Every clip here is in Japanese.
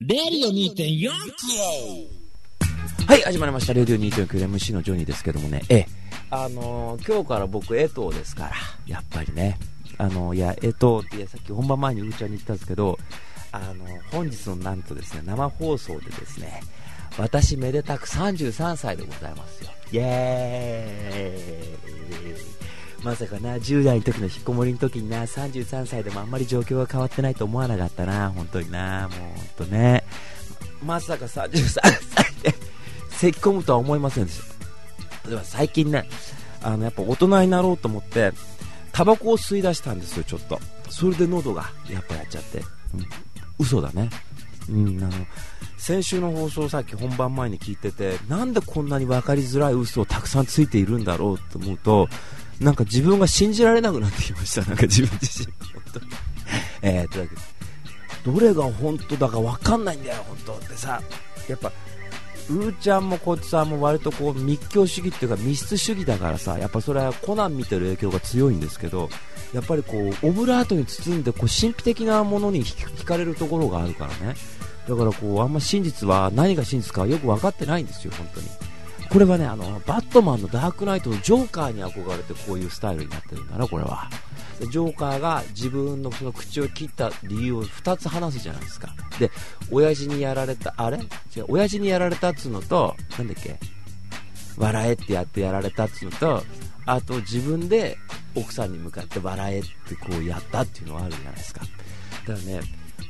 レディオ2.4はい、始まりました。レディオ 2.9MC のジョニーですけどもね、ええ、あのー今日から僕、江藤ですから、やっぱりね、あのーいや、江藤って、さっき本番前にうーちゃんに言ったんですけど、あのー本日のなんとですね、生放送でですね、私めでたく33歳でございますよ。イエーイ。まさかな、10代の時の引っこもりの時にな、33歳でもあんまり状況が変わってないと思わなかったな、本当にな、もう本当ね。まさか33歳で咳き込むとは思いませんでした。例えば最近ね、あの、やっぱ大人になろうと思って、タバコを吸い出したんですよ、ちょっと。それで喉が、やっぱやっちゃって。うん、嘘だね。うん、あの、先週の放送さっき本番前に聞いてて、なんでこんなに分かりづらい嘘をたくさんついているんだろうと思うと、なんか自分が信じられなくなってきました、なんか自分自身。本当に。えー、というわけで、どれが本当だか分かんないんだよ、本当ってさ、やっぱ、うーちゃんもこいつさんも割とこう密教主義っていうか密室主義だからさやっぱそれはコナン見てる影響が強いんですけどやっぱりこうオブラートに包んでこう神秘的なものに惹かれるところがあるからねだからこうあんま真実は何が真実かよく分かってないんですよ、本当にこれはねあのバットマンのダークナイトのジョーカーに憧れてこういうスタイルになってるんだな、これは。ジョーカーが自分のその口を切った理由を2つ話すじゃないですか。で親父にやられたあれ？違う親父にやられたっつうのとなんだっけ？笑えってやってやられたっつうのとあと自分で奥さんに向かって笑えってこうやったっていうのがあるじゃないですか。だからね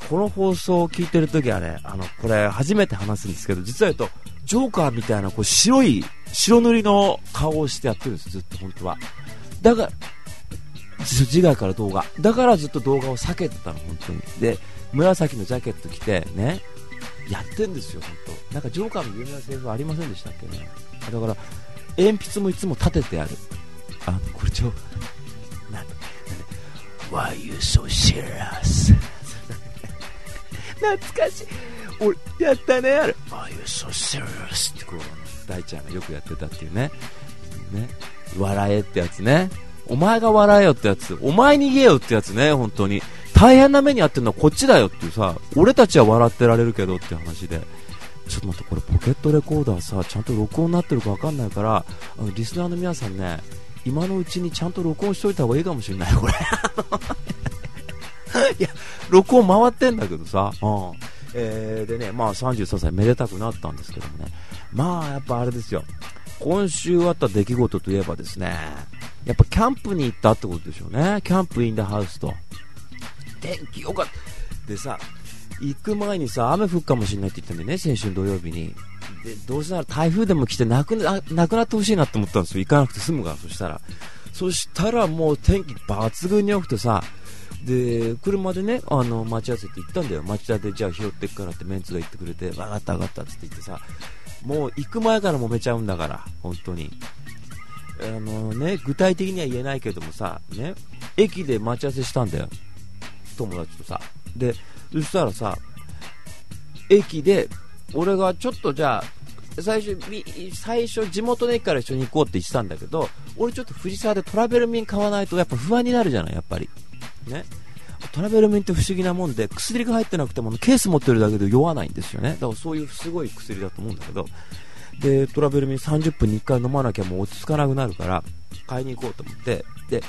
この放送を聞いてるときはねあのこれ初めて話すんですけど実は言うとジョーカーみたいなこう白い白塗りの顔をしてやってるんですずっと本当は。だから自害から動画。だからずっと動画を避けてたの本当に。で紫のジャケット着てね。やってんですよ本当。なんかジョーカーの有名なセリフありませんでしたっけね。だから鉛筆もいつも立ててある。あこれちょなんなん Why you so serious? 懐かしい。俺やったねあれ Why you so serious ってこう大ちゃんがよくやってたっていうねね笑えってやつねお前が笑えよってやつ、お前に言えよってやつね、本当に。大変な目に遭ってるのはこっちだよっていうさ、俺たちは笑ってられるけどって話で。ちょっと待って、これポケットレコーダーさ、ちゃんと録音になってるかわかんないから、あの、リスナーの皆さんね、今のうちにちゃんと録音しといた方がいいかもしれない、これ。いや、録音回ってんだけどさ、うん。えー、でね、まあ33歳めでたくなったんですけどもね。まあ、やっぱあれですよ。今週あった出来事といえばですね、やっぱキャンプに行ったってことでしょうね。キャンプインダハウスと。天気良かった。でさ、行く前にさ、雨降るかもしれないって言ったんでね、先週土曜日に。で、どうせなら台風でも来てなくな、なくなってほしいなって思ったんですよ。行かなくて済むから、そしたら。そしたらもう天気抜群に良くてさ、で、車でね、あの、待ち合わせって行ったんだよ。町田でじゃあ拾ってくからってメンツが言ってくれて、わかったわかったって言ってさ、もう行く前から揉めちゃうんだから、本当に。あのね、具体的には言えないけどもさ、ね、駅で待ち合わせしたんだよ。友達とさ。で、そしたらさ、駅で、俺がちょっとじゃあ、最初、最初、地元の駅から一緒に行こうって言ってたんだけど、俺ちょっと藤沢でトラベル便買わないとやっぱ不安になるじゃない、やっぱり。ね。トラベル便って不思議なもんで、薬が入ってなくてもケース持ってるだけで酔わないんですよね。だからそういうすごい薬だと思うんだけど、で、トラベル便30分に1回飲まなきゃもう落ち着かなくなるから、買いに行こうと思って、で、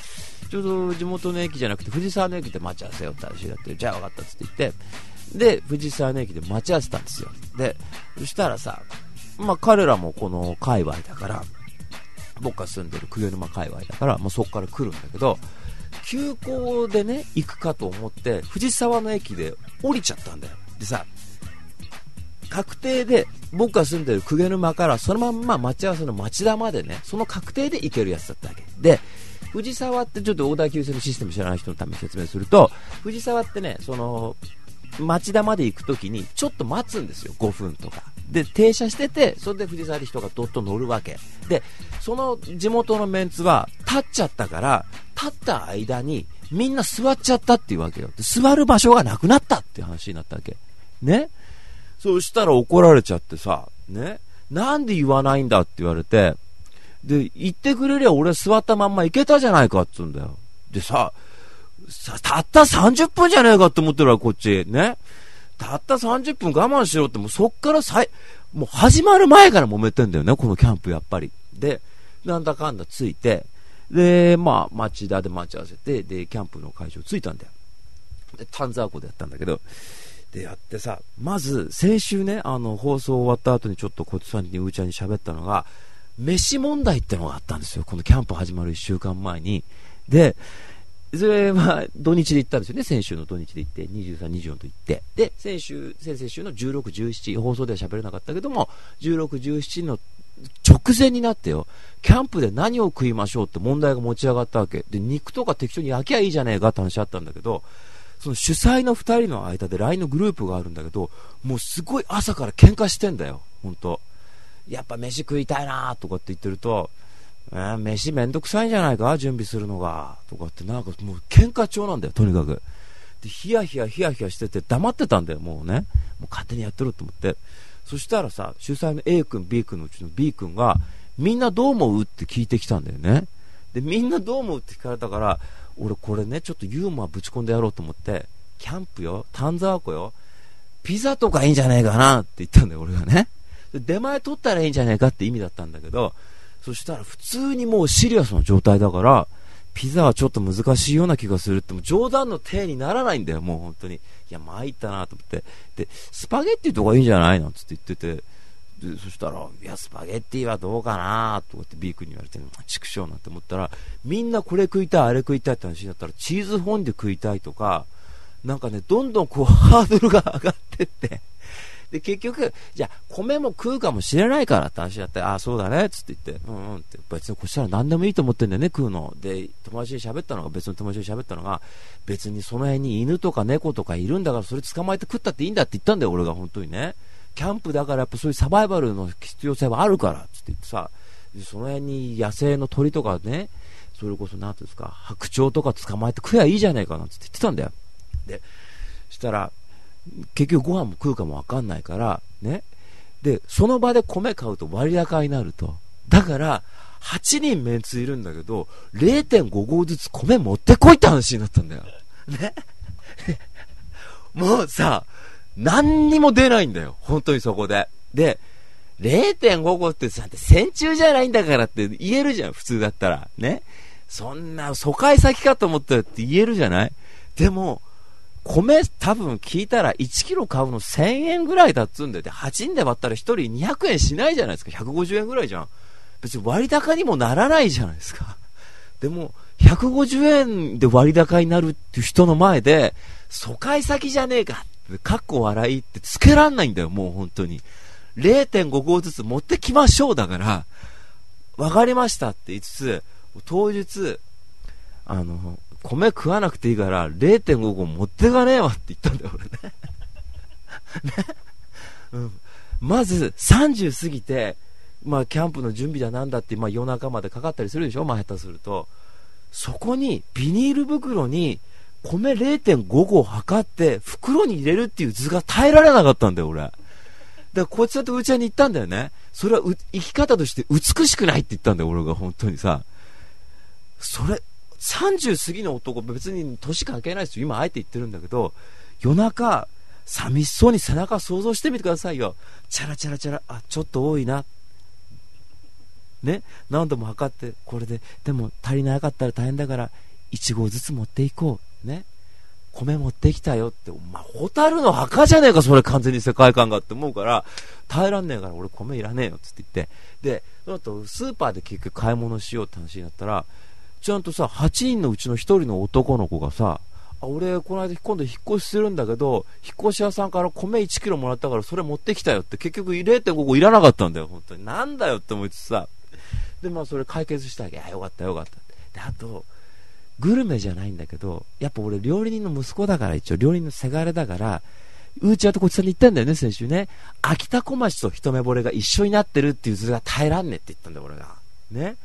ちょうど地元の駅じゃなくて藤沢の駅で待ち合わせよって話だって、じゃあ分かったっつって言って、で、藤沢の駅で待ち合わせたんですよ。で、そしたらさ、まあ彼らもこの界隈だから、僕が住んでる久米沼界隈だから、もうそこから来るんだけど、急行でね、行くかと思って、藤沢の駅で降りちゃったんだよ。でさ、確定で、僕が住んでる公家沼からそのまんま待ち合わせの町田までね、その確定で行けるやつだったわけ。で、藤沢ってちょっとオーダー急性のシステム知らない人のために説明すると、藤沢ってね、その、町田まで行くときにちょっと待つんですよ、5分とか。で、停車してて、それで藤沢で人がどっと乗るわけ。で、その地元のメンツは立っちゃったから、立った間にみんな座っちゃったっていうわけよ。座る場所がなくなったっていう話になったわけ。ね？そしたら怒られちゃってさ、ね？なんで言わないんだって言われて、で、言ってくれりゃ俺座ったまんま行けたじゃないかっつうんだよ。で、さ、たった30分じゃねえかって思ってるわ、こっち。ね。たった30分我慢しろって、もうそっからさい、もう始まる前から揉めてんだよね、このキャンプやっぱり。で、なんだかんだついて、で、まあ、町田で待ち合わせて、で、キャンプの会場着いたんだよ。で、丹沢湖でやったんだけど、で、やってさ、まず、先週ね、あの、放送終わった後にちょっとこっちさんに、うーちゃんに喋ったのが、飯問題ってのがあったんですよ。このキャンプ始まる1週間前に。で、それは土日で行ったんですよね。先週の土日で行って、23、24と行って。で、先週、先々週の16、17、放送では喋れなかったけども、16、17の直前になってよ、キャンプで何を食いましょうって問題が持ち上がったわけ。で、肉とか適当に焼きゃいいじゃねえかって話あったんだけど、その主催の2人の間で LINE のグループがあるんだけど、もうすごい朝から喧嘩してんだよ、ほんと。やっぱ飯食いたいなとかって言ってると、え、飯めんどくさいんじゃないか？準備するのが。とかってなんかもう喧嘩調なんだよ、とにかく。で、ヒヤヒヤヒヤヒヤしてて黙ってたんだよ、もうね。もう勝手にやってると思って。そしたらさ、主催の A 君、B 君のうちの B 君が、みんなどう思う？って聞いてきたんだよね。で、みんなどう思うって聞かれたから、俺これね、ちょっとユーモアぶち込んでやろうと思って、キャンプよ、丹沢湖よ、ピザとかいいんじゃねえかなって言ったんだよ、俺がね。出前取ったらいいんじゃねえかって意味だったんだけど、そしたら普通にもうシリアスな状態だから、ピザはちょっと難しいような気がするって、も冗談の体にならないんだよ、もう本当に。いや、参ったなと思って。で、スパゲッティとかいいんじゃないなんつって言ってて、でそしたら、いや、スパゲッティはどうかなとかって B 君に言われて、畜生なんて思ったら、みんなこれ食いたい、あれ食いたいって話になったら、チーズフォンデュ食いたいとか、なんかね、どんどんこう、ハードルが上がってって、で、結局、じゃあ、米も食うかもしれないからって話だって、ああ、そうだね、つって言って、うんうんって、別にこしたら何でもいいと思ってんだよね、食うの。で、友達に喋ったのが、別の友達に喋ったのが、別にその辺に犬とか猫とかいるんだから、それ捕まえて食ったっていいんだって言ったんだよ、俺が本当にね。キャンプだからやっぱそういうサバイバルの必要性はあるから、つって言ってさ、その辺に野生の鳥とかね、それこそ何ていうんですか、白鳥とか捕まえて食えばいいじゃねえかなって言ってたんだよ。で、したら、結局ご飯も食うかもわかんないから、ね。で、その場で米買うと割高になると。だから、8人メンツいるんだけど、0.5合ずつ米持ってこいって話になったんだよ。ね。もうさ、何にも出ないんだよ。本当にそこで。で、0.5合ってさ、戦中じゃないんだからって言えるじゃん、普通だったら。ね。そんな、疎開先かと思ったよって言えるじゃない？でも、米多分聞いたら1キロ買うの1000円ぐらいだっつんで、で、8人で割ったら1人200円しないじゃないですか。150円ぐらいじゃん。別に割高にもならないじゃないですか。でも、150円で割高になるっていう人の前で、疎開先じゃねえかって、かっこ笑いってつけらんないんだよ、もう本当に。0.5合ずつ持ってきましょうだから、わかりましたって言いつつ、当日、あの、米食わなくていいから0.5合持ってかねえわって言ったんだよ、俺ね。ね。うん。まず30過ぎて、まあキャンプの準備だなんだって、まあ夜中までかかったりするでしょ、まあ下手すると。そこにビニール袋に米0.5合測って袋に入れるっていう図が耐えられなかったんだよ、俺。だからこっちだとうちに言ったんだよね。それは生き方として美しくないって言ったんだよ、俺が本当にさ。それ、30過ぎの男、別に年関係ないですよ。今あえて言ってるんだけど、夜中、寂しそうに背中想像してみてくださいよ。チャラチャラチャラ、あ、ちょっと多いな。ね、何度も測って、これで、でも足りなかったら大変だから、1合ずつ持っていこう。ね？米持ってきたよって、まあ、ホタルの墓じゃねえか、それ完全に世界観がって思うから、耐えらんねえから俺米いらねえよ、って言って。で、その後、スーパーで結局買い物しようって話になったら、ちゃんとさ、8人のうちの1人の男の子がさ、あ俺、この間今度引っ越しするんだけど、引っ越し屋さんから米1キロもらったからそれ持ってきたよって結局0.5個いらなかったんだよ、本当に。なんだよって思いつつさ。で、まあそれ解決したわけ。あ、よかったよかった。で、あと、グルメじゃないんだけど、やっぱ俺料理人の息子だから一応料理人のせがれだから、うーちゃんとこっちさんに言ったんだよね、先週ね。秋田小町と一目惚れが一緒になってるっていう図が耐えらんねって言ったんだよ、俺が。ね。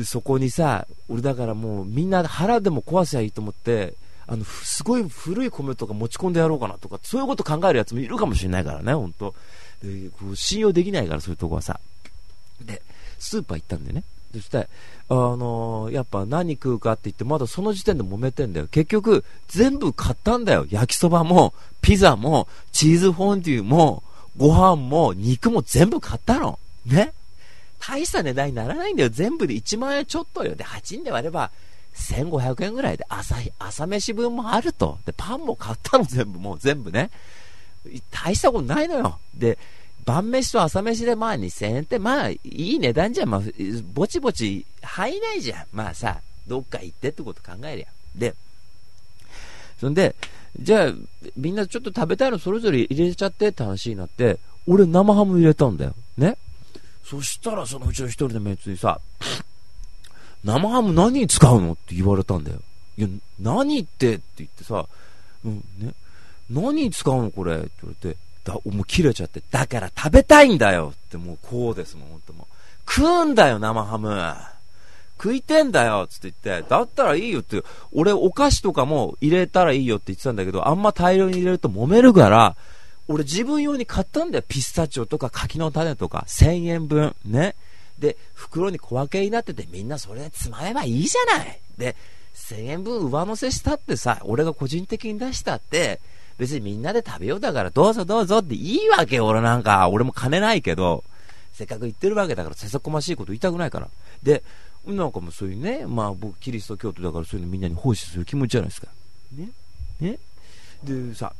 で、そこにさ、俺だからもうみんな腹でも壊せばいいと思って、あの、すごい古い米とか持ち込んでやろうかなとか、そういうこと考えるやつもいるかもしれないからね、ほんと。で、こう信用できないから、そういうとこはさ。で、スーパー行ったんでね。そして、あのー、やっぱ何食うかって言って、まだその時点で揉めてんだよ。結局、全部買ったんだよ。焼きそばも、ピザも、チーズフォンデュも、ご飯も、肉も全部買ったの。ね大した値段にならないんだよ。全部で1万円ちょっとよ。で、8人で割れば、1500円ぐらいで朝、朝飯分もあると。で、パンも買ったの全部、もう全部ね。大したことないのよ。で、晩飯と朝飯でまあ2000円ってまあいい値段じゃん。まあ、ぼちぼち入いないじゃん。まあさ、どっか行ってってこと考えりゃ。で、そんで、じゃあ、みんなちょっと食べたいのそれぞれ入れちゃってって話になって、俺生ハム入れたんだよ。ね？そしたらそのうちの一人のメンツにさ、生ハム何に使うのって言われたんだよ。いや、何ってって言ってさ、うんね、何に使うのこれって言われて、だもう切れちゃって、だから食べたいんだよってもうこうですもん、本当もう。食うんだよ、生ハム。食いてんだよつって言って、だったらいいよって、俺お菓子とかも入れたらいいよって言ってたんだけど、あんま大量に入れると揉めるから、俺自分用に買ったんだよ。ピスタチオとか柿の種とか、1000円分。ね。で、袋に小分けになってて、みんなそれでつまめばいいじゃない。で、1000円分上乗せしたってさ、俺が個人的に出したって、別にみんなで食べようだから、どうぞどうぞっていいわけよ、俺なんか。俺も金ないけど、せっかく言ってるわけだから、せさこましいこと言いたくないから。で、なんかもうそういうね、まあ僕、キリスト教徒だからそういうのみんなに奉仕する気持ちじゃないですか。ねねでさ、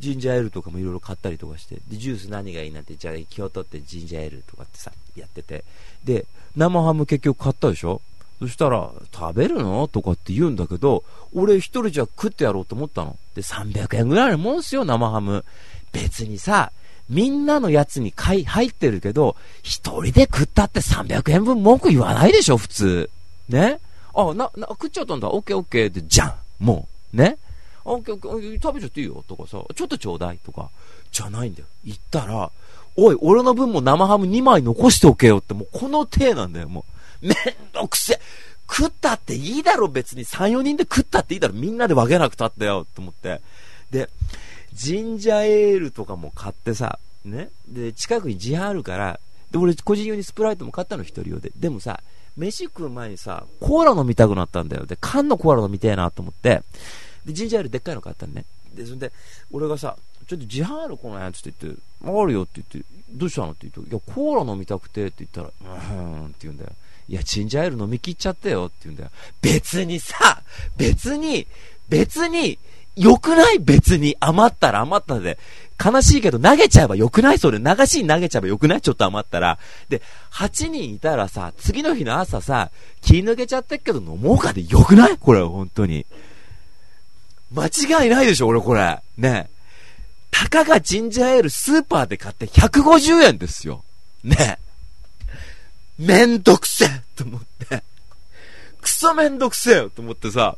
ジンジャーエールとかもいろいろ買ったりとかして、で、ジュース何がいいなんて、じゃあ気を取ってジンジャーエールとかってさ、やってて、で、生ハム結局買ったでしょ？そしたら、食べるの？とかって言うんだけど、俺一人じゃ食ってやろうと思ったの。で、300円ぐらいのもんすよ、生ハム。別にさ、みんなのやつに買い、入ってるけど、一人で食ったって300円分文句言わないでしょ、普通。ね？あ、な、な、食っちゃったんだ。オッケーオッケーって、じゃんもう。ね？オッケーオッケー、食べちゃっていいよとかさ、ちょっとちょうだいとか、じゃないんだよ。言ったら、おい、俺の分も生ハム2枚残しておけよって、もうこの手なんだよ、もう。めんどくせえ。食ったっていいだろ、別に。3、4人で食ったっていいだろ。みんなで分けなくたってよ、と思って。で、ジンジャーエールとかも買ってさ、ね。で、近くに自販あるから、で、俺個人用にスプライトも買ったの、一人用で。でもさ、飯食う前にさ、コーラ飲みたくなったんだよ。で、缶のコーラ飲みたいなと思って、で、ジンジャーエールでっかいの買ったのね。で、それで、俺がさ、ちょっと自販あるこのやつって言って、あるよって言って、どうしたのって言うと、いや、コーラ飲みたくてって言ったら、うーんって言うんだよ。いや、チンジャーエール飲み切っちゃったよって言うんだよ。別にさ、別に、別に、良くない？別に。余ったら余ったで。悲しいけど投げちゃえば良くない？それ。流しに投げちゃえば良くない？ちょっと余ったら。で、8人いたらさ、次の日の朝さ、気抜けちゃってっけど飲もうかで良くない？これ、本当に。間違いないでしょ俺これ。ねたかがジンジャーエールスーパーで買って150円ですよ。ねめんどくせえと思って。クソめんどくせえと思ってさ、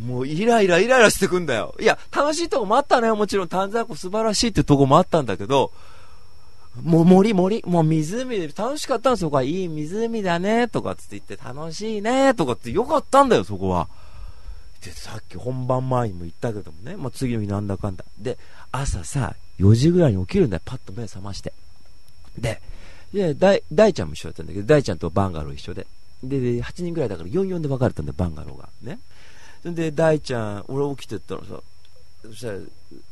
もうイライライライラしてくんだよ。いや、楽しいとこもあったね。もちろん丹沢湖素晴らしいってとこもあったんだけど、もう森森、もう湖で楽しかったんですよ。ここいい湖だね、とかつって言って楽しいね、とかってよかったんだよ、そこは。で、さっき本番前にも言ったけどもね、まあ、次の日なんだかんだ。で、朝さ、4時ぐらいに起きるんだよ。パッと目覚まして。で、で、大、大ちゃんも一緒だったんだけど、大ちゃんとバンガロー一緒で。で、で8人ぐらいだから44で分かれたんだよ、バンガローが。ね。それで、大ちゃん、俺起きてったらさ、そした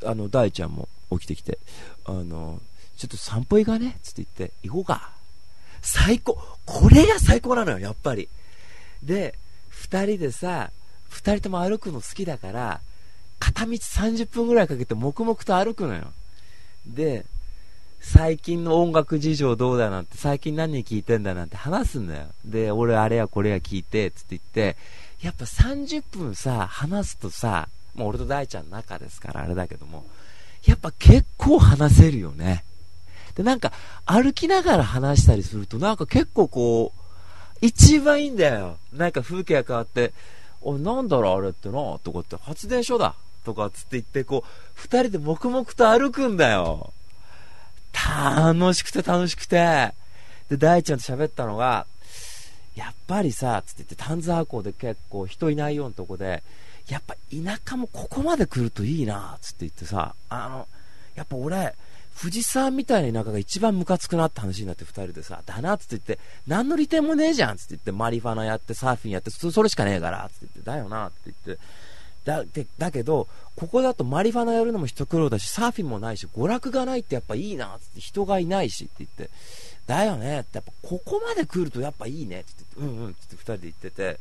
ら、あの、大ちゃんも起きてきて、あの、ちょっと散歩行かね？つって言って、行こうか。最高これが最高なのよ、やっぱり。で、二人でさ、二人とも歩くの好きだから、片道30分ぐらいかけて黙々と歩くのよ。で、最近の音楽事情どうだなんて、最近何聴いてんだなんて話すんだよ。で、俺あれやこれや聞いてっ、つって言って、やっぱ30分さ、話すとさ、もう俺と大ちゃんの中ですからあれだけども、やっぱ結構話せるよね。で、なんか歩きながら話したりするとなんか結構こう、一番いいんだよ。なんか風景が変わって、おなんだろうあれってな、とかって発電所だ。とかつって言って、こう、二人で黙々と歩くんだよ。楽しくて楽しくて。で、大ちゃんと喋ったのが、やっぱりさ、つって言って、丹沢湖で結構人いないようなとこで、やっぱ田舎もここまで来るといいな、つって言ってさ、あの、やっぱ俺、富士山みたいな田舎が一番ムカつくなって話になって二人でさ、だなっつって言って、何の利点もねえじゃんっつって言って、マリファナやってサーフィンやってそ、れしかねえからっつって言って、だよなって言って、だでだけど、ここだとマリファナやるのも一苦労だし、サーフィンもないし、娯楽がないってやっぱいいなっつって、人がいないしって言って、だよねって、やっぱここまで来るとやっぱいいねって言って、うんうんって二人で言ってて、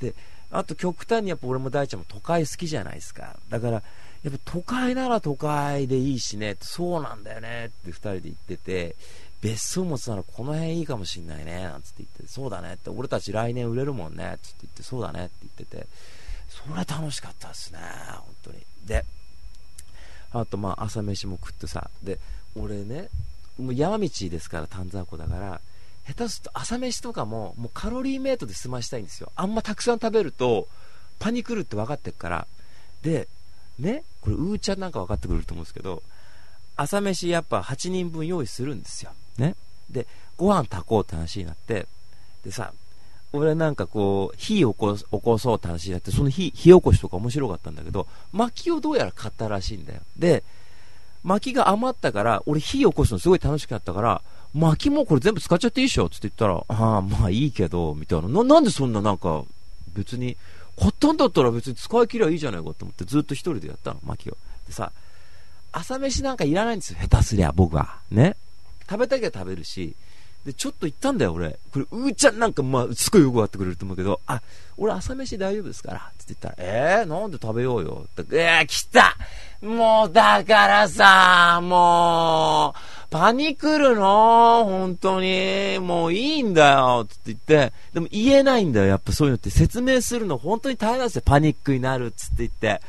で、あと極端にやっぱ俺も大ちゃんも都会好きじゃないですか。だから、やっぱ都会なら都会でいいしね、そうなんだよねって2人で言ってて、別荘持つならこの辺いいかもしんないね、なんつって言って、そうだねって、俺たち来年売れるもんね、つって言って、そうだねって言ってて、それは楽しかったですね、本当に。で、あとまあ朝飯も食ってさ、で、俺ね、もう山道ですから、丹沢湖だから、下手すると朝飯とかももうカロリーメイトで済ましたいんですよ。あんまたくさん食べるとパニクるって分かってるから。で、ね、これ、うーちゃんなんか分かってくれると思うんですけど、朝飯やっぱ8人分用意するんですよ。ね。で、ご飯炊こうって話になって、でさ、俺なんかこう、火起こ起こそうって話になって、その火、火起こしとか面白かったんだけど、薪をどうやら買ったらしいんだよ。で、薪が余ったから、俺火起こすのすごい楽しかったから、薪もこれ全部使っちゃっていいっしょって言ったら、ああ、まあいいけど、みたいな。な、なんでそんななんか、別に、買ったんだったら別に使い切りゃいいじゃないかと思ってずっと一人でやったの、薪を。でさ、朝飯なんかいらないんですよ、下手すりゃ、僕は。ね。食べたきゃ食べるし、で、ちょっと言ったんだよ、俺。これ、うーちゃんなんか、まあ、すごいよくわってくれると思うけど、あ、俺朝飯大丈夫ですから、って言ったら、えー、なんで食べようよ。って、えー、来たもう、だからさ、もう、パニクるの？本当に。もういいんだよ。つって言って。でも言えないんだよ。やっぱそういうのって説明するの本当に大変なんですよ。パニックになる。つって言って。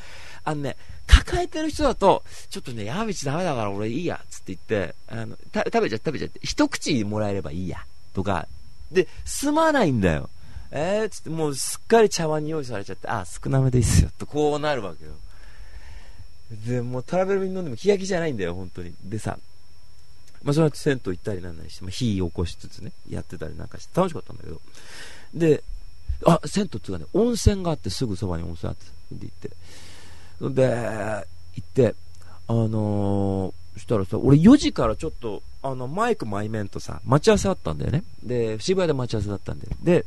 あのね、抱えてる人だと、ちょっとね、山道ダメだから俺いいや。つって言って、あの、食べちゃ食べちゃって。一口もらえればいいや。とか。で、済まないんだよ。えー、つってもうすっかり茶碗に用意されちゃって、あ、少なめでいいっすよ。とこうなるわけよ。で、もうトラベルに飲んでも気が気じゃないんだよ、本当に。でさ、まあ、その後銭湯行ったりなんなりして、まあ、火起こしつつね、やってたりなんかして楽しかったんだけど、で、あ、銭湯っていうかね、温泉があってすぐそばに温泉あって、で行って、で、行って、あのー、したらさ、俺4時からちょっと、あの、マイクマイメンとさ、待ち合わせあったんだよね。で、渋谷で待ち合わせだったんで。で、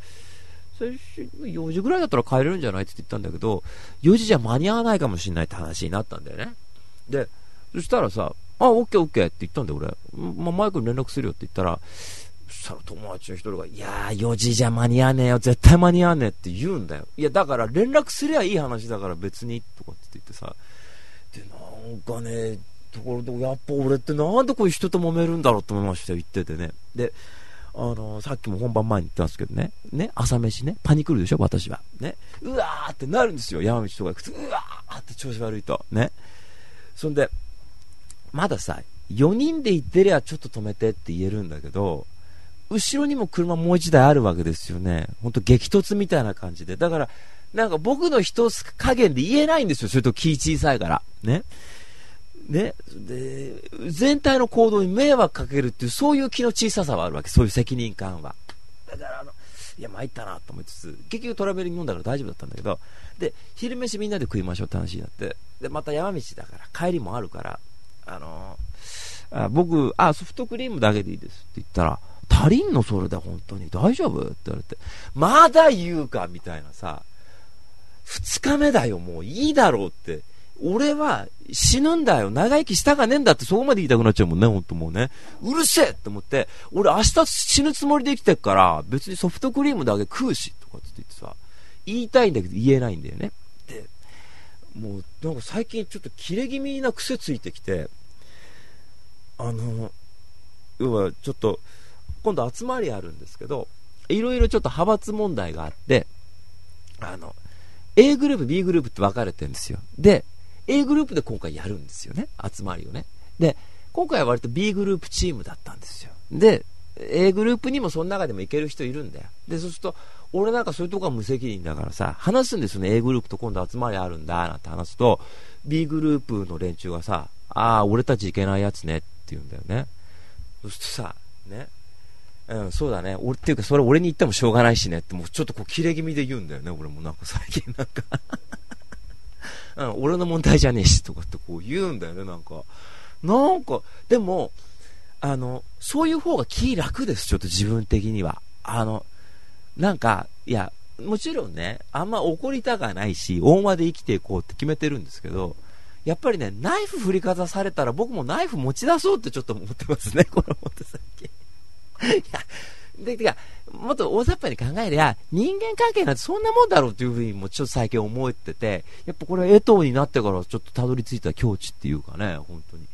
最初、4時ぐらいだったら帰れるんじゃないって言ったんだけど、4時じゃ間に合わないかもしれないって話になったんだよね。で、そしたらさ、あ、オッケーオッケーって言ったんだよ、俺。まあ、マイクに連絡するよって言ったら、そしたら友達の一人が、いやー、4時じゃ間に合わねえよ、絶対間に合わねえって言うんだよ。いや、だから連絡すりゃいい話だから別に、とかって言ってさ、で、なんかね、ところで、やっぱ俺ってなんでこういう人と揉めるんだろうと思いましたよ、言っててね。で、あのー、さっきも本番前に言ったんですけどね、ね、朝飯ね、パニクるでしょ、私は。ね、うわーってなるんですよ、山道とか行くと、うわーって調子悪いと。ね。そんで、まださ、4人で行ってりゃちょっと止めてって言えるんだけど、後ろにも車もう1台あるわけですよね。ほんと激突みたいな感じで。だから、なんか僕の人加減で言えないんですよ。それと気小さいから。ね。ね。で、全体の行動に迷惑かけるっていう、そういう気の小ささはあるわけ。そういう責任感は。だからあの、いや、参ったなと思いつつ、結局トラベリング飲んだから大丈夫だったんだけど、で、昼飯みんなで食いましょうって話になって、で、また山道だから帰りもあるから、あの、あ僕、あ、ソフトクリームだけでいいですって言ったら、足りんのそれで本当に大丈夫？って言われて、まだ言うかみたいなさ、二日目だよ、もういいだろうって。俺は死ぬんだよ。長生きしたかねえんだってそこまで言いたくなっちゃうもんね、ほんともうね。うるせえって思って、俺明日死ぬつもりで生きてっから、別にソフトクリームだけ食うし、とかって言ってさ、言いたいんだけど言えないんだよね。もうなんか最近ちょっと切れ気味な癖ついてきて、あの、要はちょっと、今度集まりあるんですけど、いろいろちょっと派閥問題があって、あの、A グループ、B グループって分かれてるんですよ。で、A グループで今回やるんですよね。集まりをね。で、今回は割と B グループチームだったんですよ。で、A グループにもその中でもいける人いるんだよ。で、そうすると、俺なんかそういうとこは無責任だからさ、話すんですよね。A グループと今度集まりあるんだ、なんて話すと、B グループの連中がさ、ああ、俺たちいけないやつねって言うんだよね。そしてさ、ね。うん、そうだね。俺っていうか、それ俺に言ってもしょうがないしねって、もうちょっとこう、切れ気味で言うんだよね。俺もなんか最近なんか うん、俺の問題じゃねえし、とかってこう言うんだよね、なんか。なんか、でも、あの、そういう方が気楽です、ちょっと自分的には。あの、なんか、いや、もちろんね、あんま怒りたがないし、大間で生きていこうって決めてるんですけど、やっぱりね、ナイフ振りかざされたら僕もナイフ持ち出そうってちょっと思ってますね、このもっと最近。いや、で、てか、もっと大雑把に考えりゃ、人間関係なんてそんなもんだろうっていうふうにもちょっと最近思ってて、やっぱこれ江藤になってからちょっとたどり着いた境地っていうかね、本当に。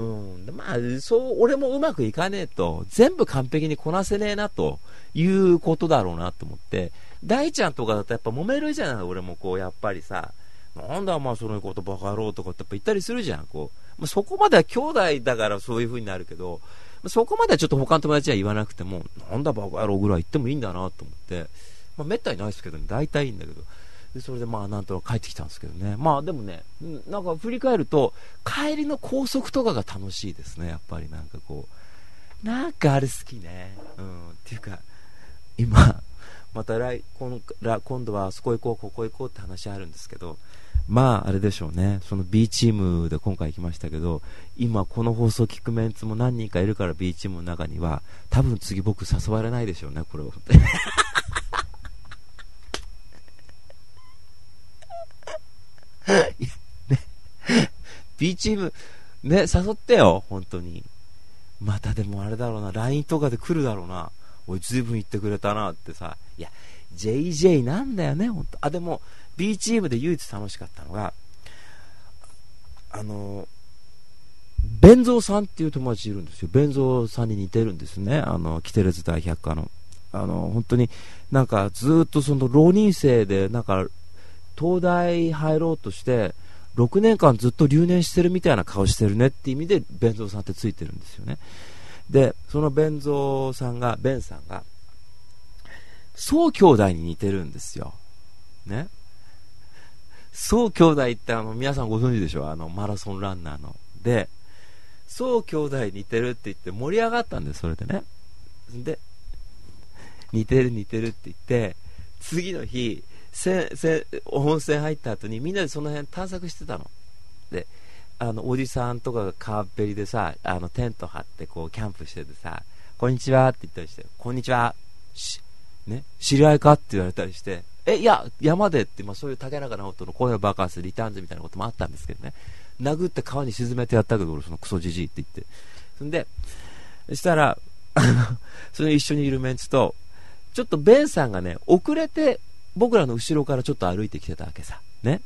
うん。まあ、そう、俺もうまくいかねえと、全部完璧にこなせねえなということだろうなと思って、大ちゃんとかだとやっぱ揉めるじゃない、俺もこう、やっぱりさ、なんだまあそのことバカ野郎とかってやっぱ言ったりするじゃん、こう。まあ、そこまでは兄弟だからそういう風になるけど、そこまではちょっと他の友達は言わなくても、なんだバカ野郎ぐらい言ってもいいんだなと思って、まあ、めったにないですけどね、大体いいんだけど、でそれでまあなんとなく帰ってきたんですけどね、まあでもね、なんか振り返ると、帰りの高速とかが楽しいですね、やっぱり。なんかこう、なんかあれ好きね、うん、っていうか、今、また来今今度はあそこ行こう、ここ行こうって話あるんですけど、まあ、あれでしょうね、その B チームで今回行きましたけど、今、この放送聞くメンツも何人かいるから B チームの中には、多分次僕誘われないでしょうね、これを。ね、B チーム、ね、誘ってよ、本当に。またでもあれだろうな、LINE とかで来るだろうな。おい、ずいぶん言ってくれたなってさ。いや、JJ なんだよね、本当あ、でも、B チームで唯一楽しかったのが、あの、弁蔵さんっていう友達いるんですよ。弁蔵さんに似てるんですね。あの、キテレツ大百科の。あの、本当になんかずっとその浪人生で、なんか、東大入ろうとして、6年間ずっと留年してるみたいな顔してるねっていう意味で、弁蔵さんってついてるんですよね。で、その弁蔵さんが、弁さんが、宋兄弟に似てるんですよ。ね。宋兄弟ってあの、皆さんご存知でしょ？あの、マラソンランナーの。で、宋兄弟似てるって言って盛り上がったんです、それでね。で、似てる似てるって言って、次の日、せせ温泉入った後にみんなでその辺探索してたの。で、あの、おじさんとかが川っぺりでさ、あの、テント張ってこう、キャンプしててさ、こんにちはって言ったりして、こんにちは、し、ね、知り合いかって言われたりして、え、いや、山でって、まあ、そういう竹中直人の声を爆発するリターンズみたいなこともあったんですけどね、殴って川に沈めてやったけど、俺、そのクソじじいって言って。そんで、そしたら、その一緒にいるメンツと、ちょっとベンさんがね、遅れて、僕らの後ろからちょっと歩いてきてたわけさ。ね？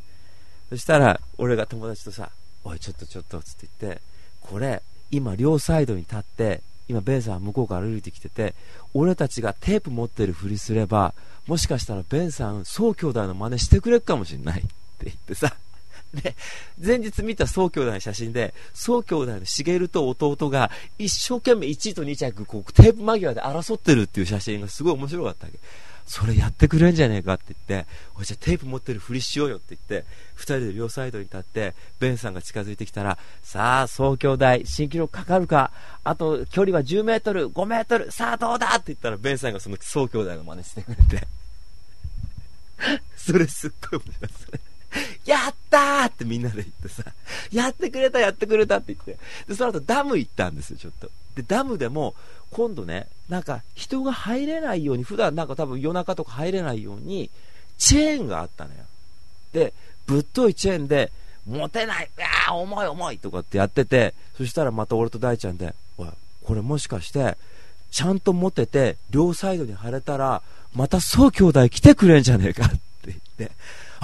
そしたら、俺が友達とさ、おい、ちょっとちょっと、つって言って、これ、今、両サイドに立って、今、ベンさん向こうから歩いてきてて、俺たちがテープ持ってるふりすれば、もしかしたらベンさん、宋兄弟の真似してくれるかもしんないって言ってさ、で、前日見た宋兄弟の写真で、宋兄弟の茂と弟が一生懸命1位と2着、こう、テープ間際で争ってるっていう写真がすごい面白かったわけ。それやってくれんじゃねえかって言って、おじゃあテープ持ってるふりしようよって言って、2人で両サイドに立って、ベンさんが近づいてきたら、さあ、総兄弟、新記録かかるか、あと距離は10メートル、5メートル、さあどうだ？って言ったら、ベンさんがその総兄弟の真似してくれて、それすっごい面白いですね。やったーってみんなで言ってさ、やってくれた、やってくれたって言って、で、その後ダム行ったんですよ、ちょっと。で、ダムでも、今度ね、なんか人が入れないように、普段なんか多分夜中とか入れないように、チェーンがあったのよ。で、ぶっといチェーンで、持てない、いやー重い重いとかってやってて、そしたらまた俺と大ちゃんで、おい、これもしかして、ちゃんと持てて、両サイドに貼れたら、またそう兄弟来てくれんじゃねえかって言って、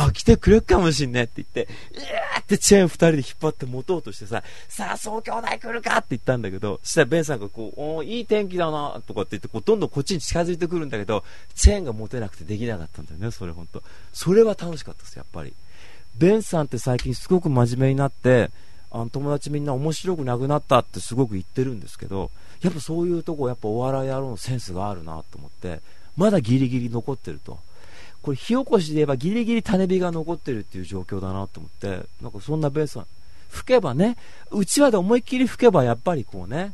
あ、来てくれるかもしんねって言って、うわーってチェーン二人で引っ張って持とうとしてさ、さあ、そう兄弟来るかって言ったんだけど、そしたらベンさんがこう、おいい天気だなとかって言って、こう、どんどんこっちに近づいてくるんだけど、チェーンが持てなくてできなかったんだよね、それ本当それは楽しかったです、やっぱり。ベンさんって最近すごく真面目になって、あの友達みんな面白くなくなったってすごく言ってるんですけど、やっぱそういうとこ、やっぱお笑い野郎のセンスがあるなと思って、まだギリギリ残ってると。これ火起こしで言えばギリギリ種火が残ってるっていう状況だなと思って、なんかそんなベースは、吹けばね、うちわで思いっきり吹けばやっぱりこうね、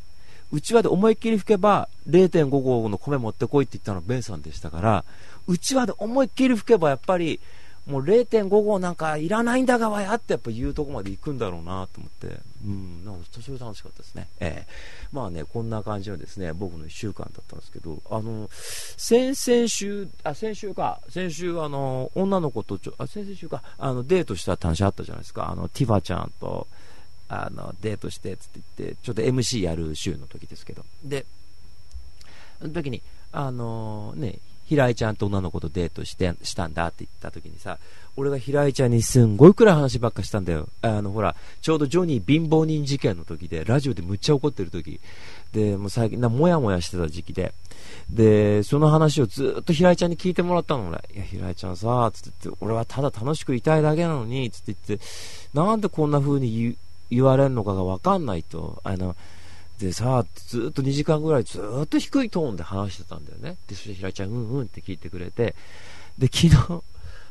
うちわで思いっきり吹けば0.5合の米持ってこいって言ったのベンさんでしたから、うちわで思いっきり吹けばやっぱりもう0.5号なんかいらないんだがわやってやっぱ言うとこまで行くんだろうなと思って、うん、なんかそれ楽しかったですね。えー、まあね、こんな感じのですね、僕の1週間だったんですけど、あの、先々週、あ、先週か、先週あの、女の子とちょ、あ、先々週か、あの、デートした話あったじゃないですか、あの、ティファちゃんと、あの、デートしてつって言って、ちょっと MC やる週の時ですけど、で、その時に、あのね、平井ちゃんと女の子とデートしてしたんだって言った時にさ、俺が平井ちゃんにすんごいくらい話ばっかしたんだよ。あの、ほら、ちょうどジョニー貧乏人事件の時で、ラジオでむっちゃ怒ってる時で、もう最近、な、もやもやしてた時期で、で、その話をずっと平井ちゃんに聞いてもらったの、俺。いや、平井ちゃんさ、つってって、俺はただ楽しくいたいだけなのに、つって言って、なんでこんな風に言われるのかがわかんないと、あの、でさ、ずっと2時間ぐらいずっと低いトーンで話してたんだよね。で、そして平井ちゃん、うんうんって聞いてくれて、で、昨日、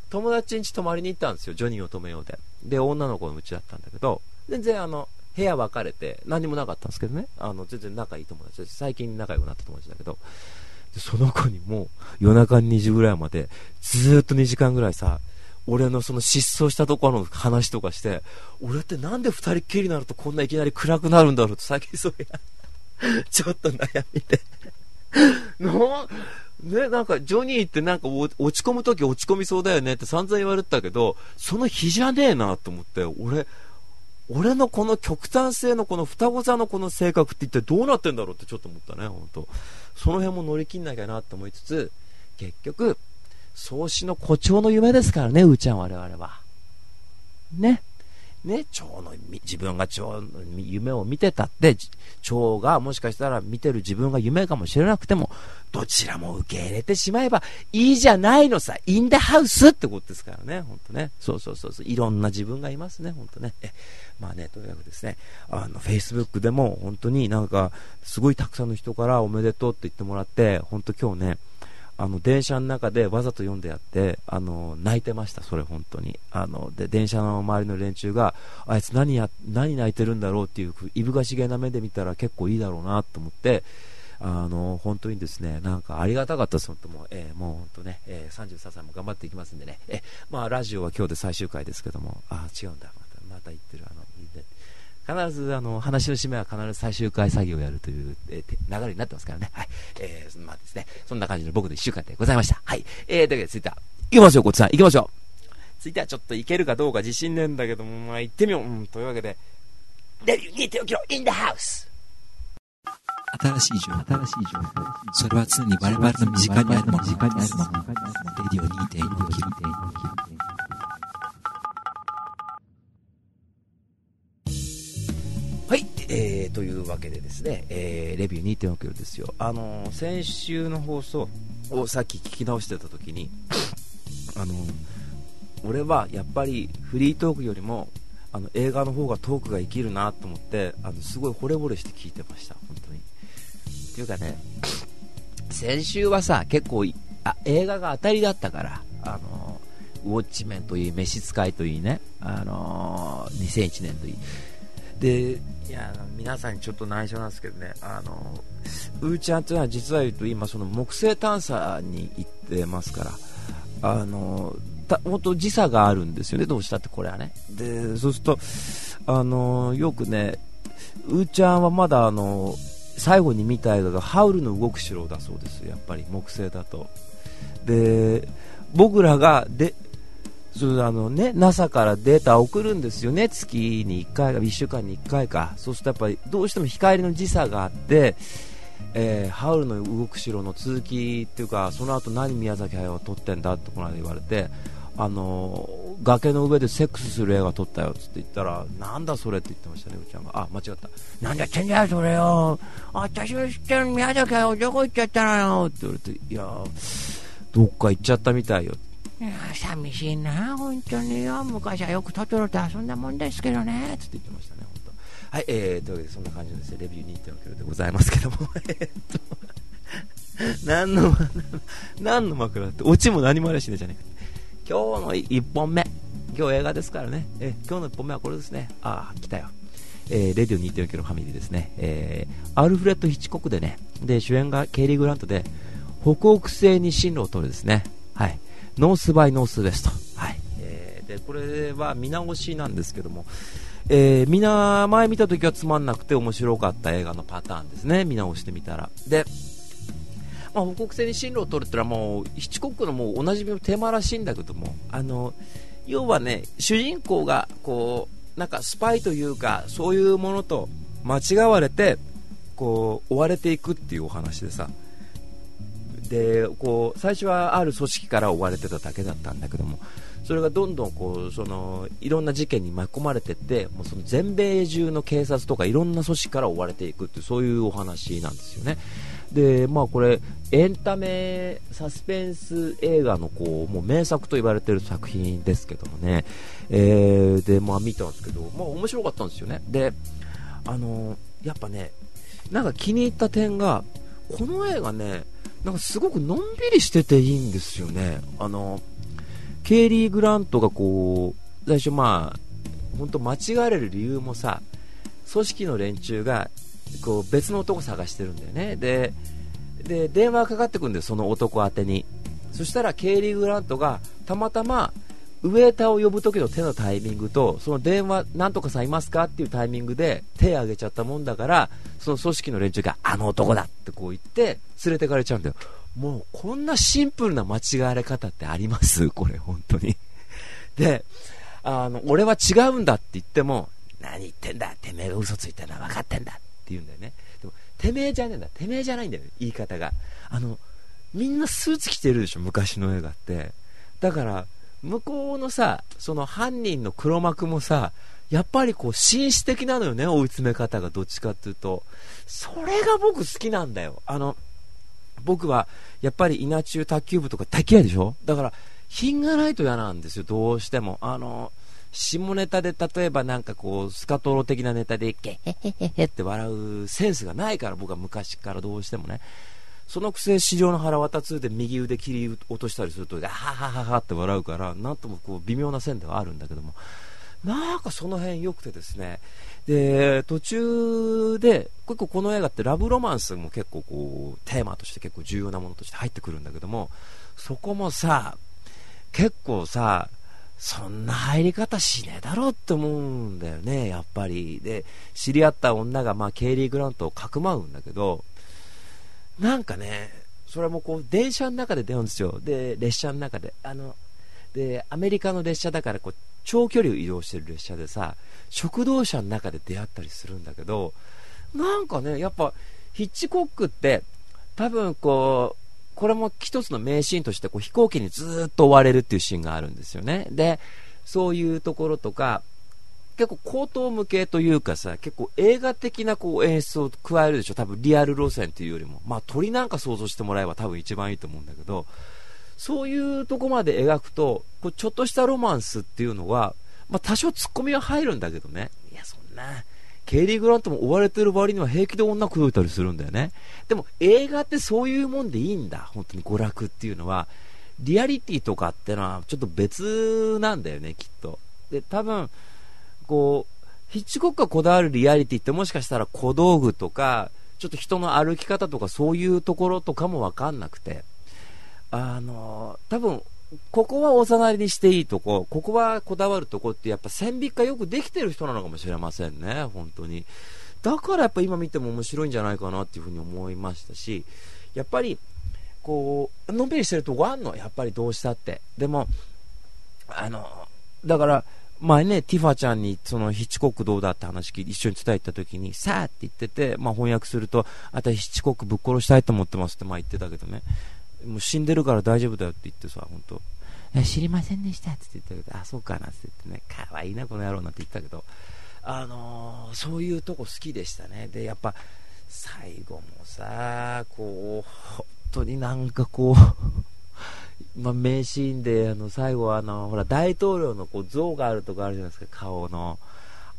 友達ん家泊まりに行ったんですよ、ジョニーを止めようで。で、女の子の家だったんだけど、全然あの、部屋分かれて、何もなかったんですけどね、あの、全然仲いい友達です。最近仲良くなった友達だけど、でその子にもう夜中2時ぐらいまで、ずっと2時間ぐらいさ、俺のその失踪したところの話とかして、俺ってなんで二人っきりになるとこんないきなり暗くなるんだろうと最近そうや、ちょっと悩みで。の、ね、なんか、ジョニーってなんか落ち込むとき落ち込みそうだよねって散々言われてたけど、その日じゃねえなと思って、俺、俺のこの極端性のこの双子座のこの性格って一体どうなってんだろうってちょっと思ったね、本当その辺も乗り切んなきゃなって思いつつ、結局、創始の誇張の夢ですからね、うーちゃん我々は。ね。ね、蝶の、自分が蝶の夢を見てたって、蝶がもしかしたら見てる自分が夢かもしれなくても、どちらも受け入れてしまえばいいじゃないのさ、インダハウスってことですからね、ほんとね。そうそうそうそう、いろんな自分がいますね、ほんとね。まあね、とにかくですね、あの、Facebook でも本当になんか、すごいたくさんの人からおめでとうって言ってもらって、本当今日ね、あの電車の中でわざと読んでやってあの泣いてました、それ本当に。あので電車の周りの連中があいつ何や何泣いてるんだろうっていういぶかしげな目で見たら結構いいだろうなと思ってあの本当にですねなんかありがたかったです、本当もう、えー、もう本当ね、えー、33歳も頑張っていきますんでね、えまあ、ラジオは今日で最終回ですけども、あ違うんだ、またまた言ってるあの必ずあの話の締めは必ず最終回作業をやるという、えー、流れになってますからね。はい。えー、まあですね、そんな感じの僕の1週間でございました。はい。えー、というわけでツイッター、行きましょう、こっちさん、行きましょう。ツイッターちょっといけるかどうか自信ねえんだけども、まあ行ってみよう。うん、というわけで、デビュー2 0キロ in the house! 新しい情報、新しい情報。それは常に我々の身近にあるもの、身近にあるもの。レディオ2.4キロ。えー、というわけでですね、えー、レビュー2.6キロですよ。あのー、先週の放送をさっき聞き直してた時に、あのー、俺はやっぱりフリートークよりもあの映画の方がトークが生きるなと思ってあのすごい惚れ惚れして聞いてました、本当に。っていうかね、先週はさ、結構あ映画が当たりだったから、あのウォッチメンといい、召使いといいね、あの2001年といい、でいや皆さんにちょっと内緒なんですけどね。あのうーちゃんというのは実は言うと今その木星探査に行ってますから。あの本当時差があるんですよね。どうしたってこれはね。でそうするとあのよくねうーちゃんはまだあの最後に見た映画がハウルの動く城だそうですやっぱり木星だと。で僕らがでそうあのね、NASA からデータを送るんですよね、月に1回か1週間に1回か、そうするとやっぱりどうしても光の時差があって、えー、ハウルの動く城の続きっていうか、その後何宮崎駿は撮ってんだってこの間言われて、あの崖の上でセックスする映画撮ったよって言ったら、なんだそれって言ってましたね、うちゃんが。あ、間違った。なんだってんだよ、それよ。私の知ってる宮崎駿どこ行っちゃったのよって言われて、いやどっか行っちゃったみたいよって寂しいな、本当によ。昔はよくトトロと遊んだもんですけどね。つって言ってましたね、本当。はい、えー、というわけでそんな感じのですね、レビュー2.6キロでございますけども、えっと、何の、何の枕って、オチも何もありゃしねえじゃねえか。今日の1本目、今日映画ですからね、え今日の1本目はこれですね。ああ、来たよ。えー、レディオ2.4キロファミリーですね、えー、アルフレッド・ヒッチコックでね、で主演がケイリー・グラントで、北北西に進路を取るですね、はい、ノースバイノースウェスト。はいえで。これは見直しなんですけども、えー、みな前見た時はつまんなくて面白かった映画のパターンですね見直してみたらでまあ、北国線に進路を取るってのはもうヒッチコックのもうおなじみのテーマらしいんだけどもあの要はね主人公がこうなんかスパイというかそういうものと間違われてこう追われていくっていうお話でさでこう最初はある組織から追われてただけだったんだけどもそれがどんどんこうそのいろんな事件に巻き込まれていってもうその全米中の警察とかいろんな組織から追われていくっていうそういうお話なんですよね。でまあ、これエンタメサスペンス映画のこうもう名作と言われている作品ですけどもね、えー、でまあ、見たんですけど、まあ、面白かったんですよね。であのやっぱねなんか気に入った点がこの映画ねなんかすごくのんびりしてていいんですよね。あのケイリー・グラントがこう最初まあ本当間違われる理由もさ組織の連中がこう別の男探してるんだよねでで電話がかかってくるんだよその男宛てにそしたらケイリー・グラントがたまたまウェーターを呼ぶ時の手のタイミングとその電話なんとかさんいますかっていうタイミングで手を挙げちゃったもんだからその組織の連中があの男だってこう言って連れてかれちゃうんだよもうこんなシンプルな間違われ方ってあります？これ本当にであの俺は違うんだって言っても何言ってんだ？てめえが嘘ついたのは分かってんだって言うんだよね。でも、てめえじゃねえんだ。てめえじゃないんだよ、言い方が。あの、みんなスーツ着てるでしょ、昔の映画って。だから、向こうのさ、その犯人の黒幕もさ、やっぱりこう、紳士的なのよね、追い詰め方がどっちかっていうと。それが僕好きなんだよ。あの、僕は、やっぱり稲中卓球部とか大嫌いでしょ？だから、品がないと嫌なんですよ、どうしても。あの、下ネタで例えばなんかこう、スカトロ的なネタで、ゲヘヘヘヘって笑うセンスがないから、僕は昔からどうしてもね。そのくせ、市場の腹渡つで右腕切り落としたりすると、ははははって笑うから、なんともこう微妙な線ではあるんだけども、なんかその辺良くてですね、で、途中で、結構この映画ってラブロマンスも結構こう、テーマとして結構重要なものとして入ってくるんだけども、そこもさ、結構さ、そんな入り方しねえだろって思うんだよね、やっぱり。で、知り合った女が、まあ、ケイリー・グラントをかくまうんだけど、なんかね、それもこう、電車の中で出るんですよ。で、列車の中で。あの、で、アメリカの列車だからこう、長距離を移動してる列車でさ、食堂車の中で出会ったりするんだけど、なんかね、やっぱ、ヒッチコックって、多分こう、これも一つの名シーンとしてこう飛行機にずっと追われるっていうシーンがあるんですよね。で、そういうところとか、結構口頭向けというかさ、結構映画的なこう演出を加えるでしょ。多分リアル路線というよりも。まあ鳥なんか想像してもらえば多分一番いいと思うんだけど、そういうとこまで描くと、こうちょっとしたロマンスっていうのは、まあ多少ツッコミは入るんだけどね。いや、そんな、ケイリー・グラントも追われてる割には平気で女口説いたりするんだよね。でも映画ってそういうもんでいいんだ。本当に娯楽っていうのは。リアリティとかってのはちょっと別なんだよね、きっと。で、多分、こう、ヒッチコックがこだわるリアリティってもしかしたら小道具とか、ちょっと人の歩き方とかそういうところとかもわかんなくて、あの、多分ここはおざなりにしていいとこ、ここはこだわるとこってやっぱ線引きがよくできてる人なのかもしれませんね、本当に。だからやっぱ今見ても面白いんじゃないかなっていうふうに思いましたし、やっぱり、こう、のんびりしてるとこあんの、やっぱりどうしたって。でも、あの、だから、前ね、ティファちゃんにそのヒッチコックどうだって話一緒に伝えた時に、さあって言ってて、まあ翻訳すると、あたヒッチコックぶっ殺したいと思ってますってまあ言ってたけどね、もう死んでるから大丈夫だよって言ってさ、本当。知りませんでしたって言ったけど、あ、そうかなって言ってね、かわいいな、この野郎なんて言ったけど、あのー、そういうとこ好きでしたね。で、やっぱ、最後もさ、こう、本当になんかこうまあ、名シーンで、あの、最後あの、ほら、大統領のこう像があるとこあるじゃないですか、顔の。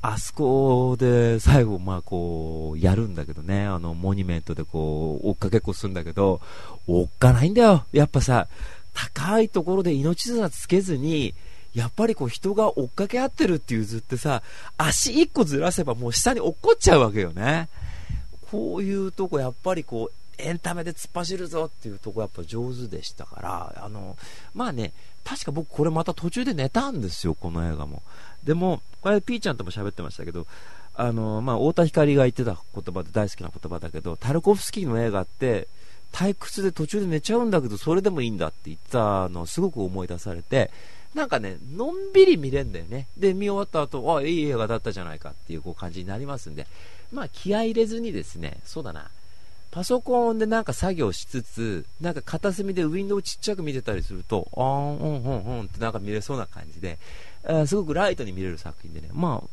あそこで最後、まあこう、やるんだけどね、あの、モニュメントでこう、追っかけっこするんだけど、追っかないんだよ。やっぱさ、高いところで命綱つけずに、やっぱりこう人が追っかけ合ってるっていう図ってさ、足1個ずらせばもう下に落っこっちゃうわけよね。こういうとこやっぱりこうエンタメで突っ走るぞっていうとこやっぱ上手でしたから、あの、まあね、確か僕これまた途中で寝たんですよ、この映画も。でも、これピーちゃんとも喋ってましたけど、あの、まあ、太田光が言ってた言葉で大好きな言葉だけど、タルコフスキーの映画って、退屈で途中で寝ちゃうんだけど、それでもいいんだって言ったのをすごく思い出されて、なんかね、のんびり見れんだよね。で、見終わった後、あ、いい映画だったじゃないかっていうこう感じになりますんで、まあ気合い入れずにですね、そうだな、パソコンでなんか作業しつつ、なんか片隅でウィンドウちっちゃく見てたりすると、あーん、うん、うん、うんってなんか見れそうな感じで、あすごくライトに見れる作品でね、まあ、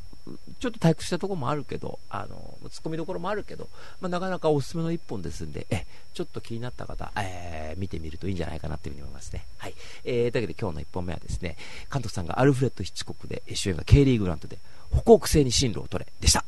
ちょっと退屈したところもあるけど、あの、突っ込みどころもあるけど、まあ、なかなかおすすめの一本ですんで、え、ちょっと気になった方、えー、見てみるといいんじゃないかなというふうに思いますね。はい。えー、というわけで今日の一本目はですね、監督さんがアルフレッド・ヒッチコックで、主演がケイリー・グラントで、北北西に進路を取れ、でした。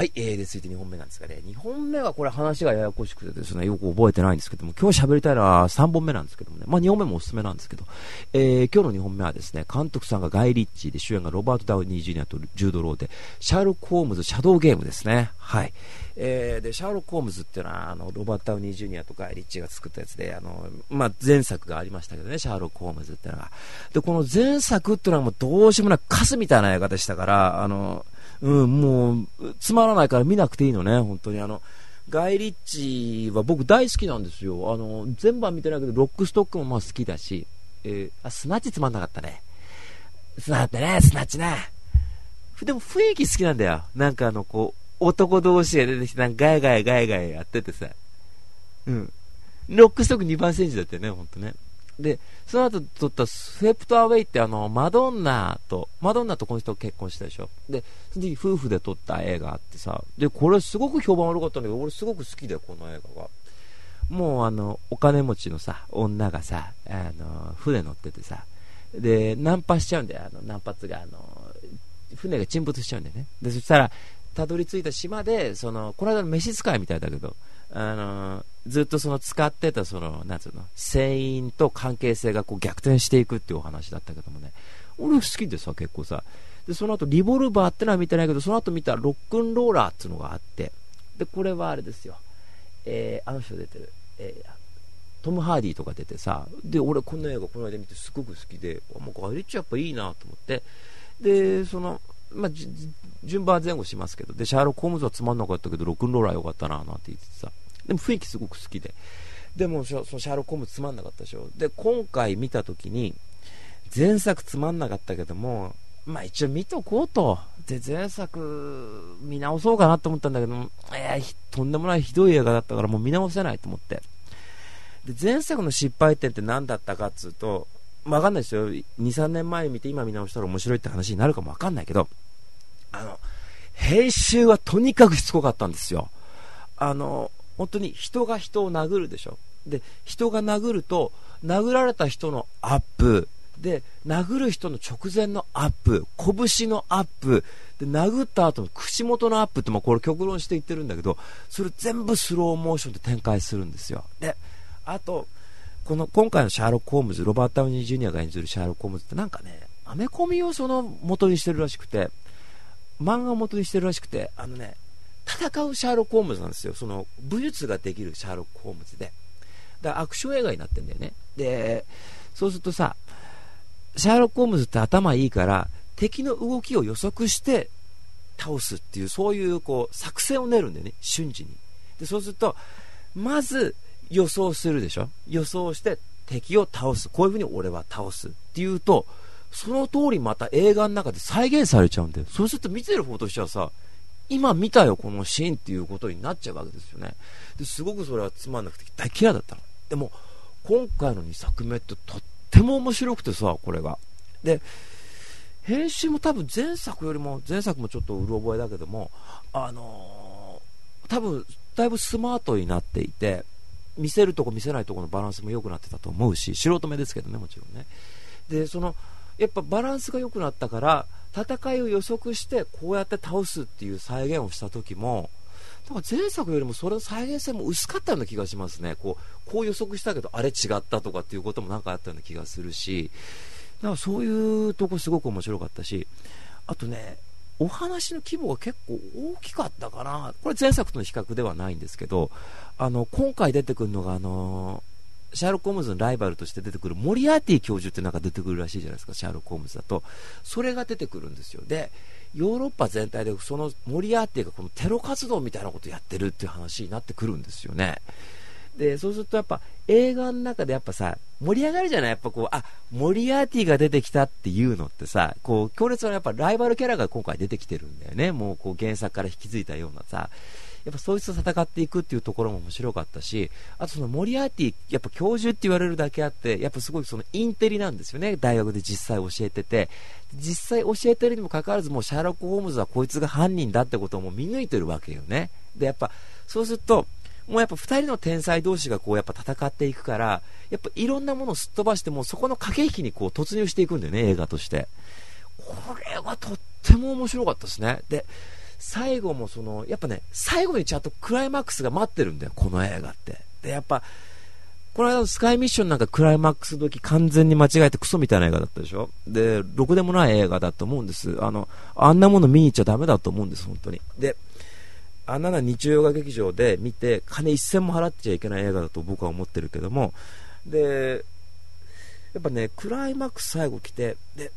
はい、えー、で、続いて2本目なんですがね、2本目はこれ話がややこしくてですね、よく覚えてないんですけども、今日喋りたいのは3本目なんですけどもね、まあ2本目もおすすめなんですけど、えー、今日の2本目はですね、監督さんがガイ・リッチーで主演がロバート・ダウニー・ジュニアとジュード・ローで、シャーロック・ホームズ・シャドウゲームですね。はい。えー、で、シャーロック・ホームズっていうのは、あの、ロバート・ダウニー・ジュニアとガイ・リッチーが作ったやつで、あの、まあ前作がありましたけどね、シャーロック・ホームズっていうのが。で、この前作っていうのはもうどうしようもないカスみたいな映画でしたから、あの、うん、もう、つまらないから見なくていいのね、本当にあの、ガイ・リッチは僕大好きなんですよ。あの、全部は見てないけど、ロックストックもまあ好きだし、えー、あ、スナッチつまんなかったね。スナッチね、スナッチね。でも雰囲気好きなんだよ。なんかあの、こう、男同士が出てきて、なんかガヤガヤガヤガヤやっててさ。うん。ロックストック2番戦時だったよね、ほんとね。で、その後撮ったスウェプトアウェイってあの、マドンナと、マドンナとこの人結婚したでしょ。で、その時夫婦で撮った映画あってさ、で、これすごく評判悪かったんだけど、俺すごく好きだよ、この映画が。もうあの、お金持ちのさ、女がさ、あの、船乗っててさ、で、ナンパしちゃうんだよ、あの、ナンパつが、あの、船が沈没しちゃうんだよね。で、そしたら、たどり着いた島で、その、この間の召使いみたいだけど、あのずっとその使ってたその、なんつうの、船員と関係性がこう逆転していくっていうお話だったけどもね、俺好きでさ、結構さ、で、その後リボルバーってのは見てないけど、その後見たロックンローラーっていうのがあって、で、これはあれですよ、えー、あの人出てる、えー、トム・ハーディとか出てさ、で、俺この映画この間見てすごく好きで、もうガリッチやっぱいいなと思って、で、その、まあ、順番は前後しますけど、で、シャーロック・ホームズはつまんなかったけど、ロックンローラーよかったな、なんて言ってさ、でも雰囲気すごく好きで、でも、そのシャーロック・ホームつまんなかったでしょ。で、今回見たときに、前作つまんなかったけども、まあ一応見とこうと。で、前作見直そうかなと思ったんだけど、えー、とんでもないひどい映画だったからもう見直せないと思って。で、前作の失敗点って何だったかっつうと、わかんないですよ。2、3年前見て今見直したら面白いって話になるかもわかんないけど、あの、編集はとにかくしつこかったんですよ。あの、本当に人が人を殴るでしょ。で、人が殴ると、殴られた人のアップ、で、殴る人の直前のアップ、拳のアップ、で、殴った後の口元のアップって、もこれ極論して言ってるんだけど、それ全部スローモーションで展開するんですよ。で、あと、この今回のシャーロック・ホームズ、ロバート・タウニー・ジュニアが演じるシャーロック・ホームズってなんかね、アメコミをその元にしてるらしくて、漫画を元にしてるらしくて、あのね、戦うシャーロック・ホームズなんですよ。その武術ができるシャーロック・ホームズで。だからアクション映画になってんだよね。で、そうするとさ、シャーロック・ホームズって頭いいから、敵の動きを予測して倒すっていう、そういうこう作戦を練るんだよね、瞬時に。で、そうすると、まず予想するでしょ？予想して敵を倒す。こういう風に俺は倒す。っていうと、その通りまた映画の中で再現されちゃうんだよ。そうすると見てる方としてはさ、今見たよ、このシーンっていうことになっちゃうわけですよね。ですごくそれはつまんなくて大嫌いだったの。でも、今回の2作目ってとっても面白くてさ、これが。で、編集も多分前作よりも、前作もちょっとうる覚えだけども、あのー、多分、だいぶスマートになっていて、見せるとこ見せないとこのバランスも良くなってたと思うし、素人目ですけどね、もちろんね。で、その、やっぱバランスが良くなったから、戦いを予測してこうやって倒すっていう再現をした時もだから前作よりもそれの再現性も薄かったような気がしますねこうこう予測したけどあれ違ったとかっていうこともなんかあったような気がするしだからそういうとこすごく面白かったしあとねお話の規模が結構大きかったかな。これ前作との比較ではないんですけど、あの、今回出てくるのが、あのシャーロック・ホームズのライバルとして出てくるモリアーティ教授ってなんか出てくるらしいじゃないですか、シャーロック・ホームズだと。それが出てくるんですよ。で、ヨーロッパ全体でそのモリアーティがこのテロ活動みたいなことやってるっていう話になってくるんですよね。で、そうするとやっぱ映画の中でやっぱさ、盛り上がるじゃない？やっぱこう、あ、モリアーティが出てきたっていうのってさ、こう、強烈なやっぱライバルキャラが今回出てきてるんだよね。もうこう原作から引き継いだようなさ。やっぱそいつと戦っていくっていうところも面白かったし、あとそのモリアーティ、やっぱ教授って言われるだけあって、やっぱすごいそのインテリなんですよね。大学で実際教えてて。実際教えてるにもかかわらず、もうシャーロック・ホームズはこいつが犯人だってことをもう見抜いてるわけよね。で、やっぱ、そうすると、もうやっぱ2人の天才同士がこうやっぱ戦っていくから、やっぱいろんなものをすっ飛ばして、もそこの駆け引きにこう突入していくんだよね、映画として。これはとっても面白かったですね。で、最後もその、やっぱね、最後にちゃんとクライマックスが待ってるんだよ、この映画って。で、やっぱ、この間のスカイミッションなんかクライマックス時完全に間違えてクソみたいな映画だったでしょ？で、ろくでもない映画だと思うんです。あの、あんなもの見に行っちゃダメだと思うんです、本当に。で、あんなの日曜画劇場で見て、金一銭も払っちゃいけない映画だと僕は思ってるけども、で、やっぱね、クライマックス最後来て、で、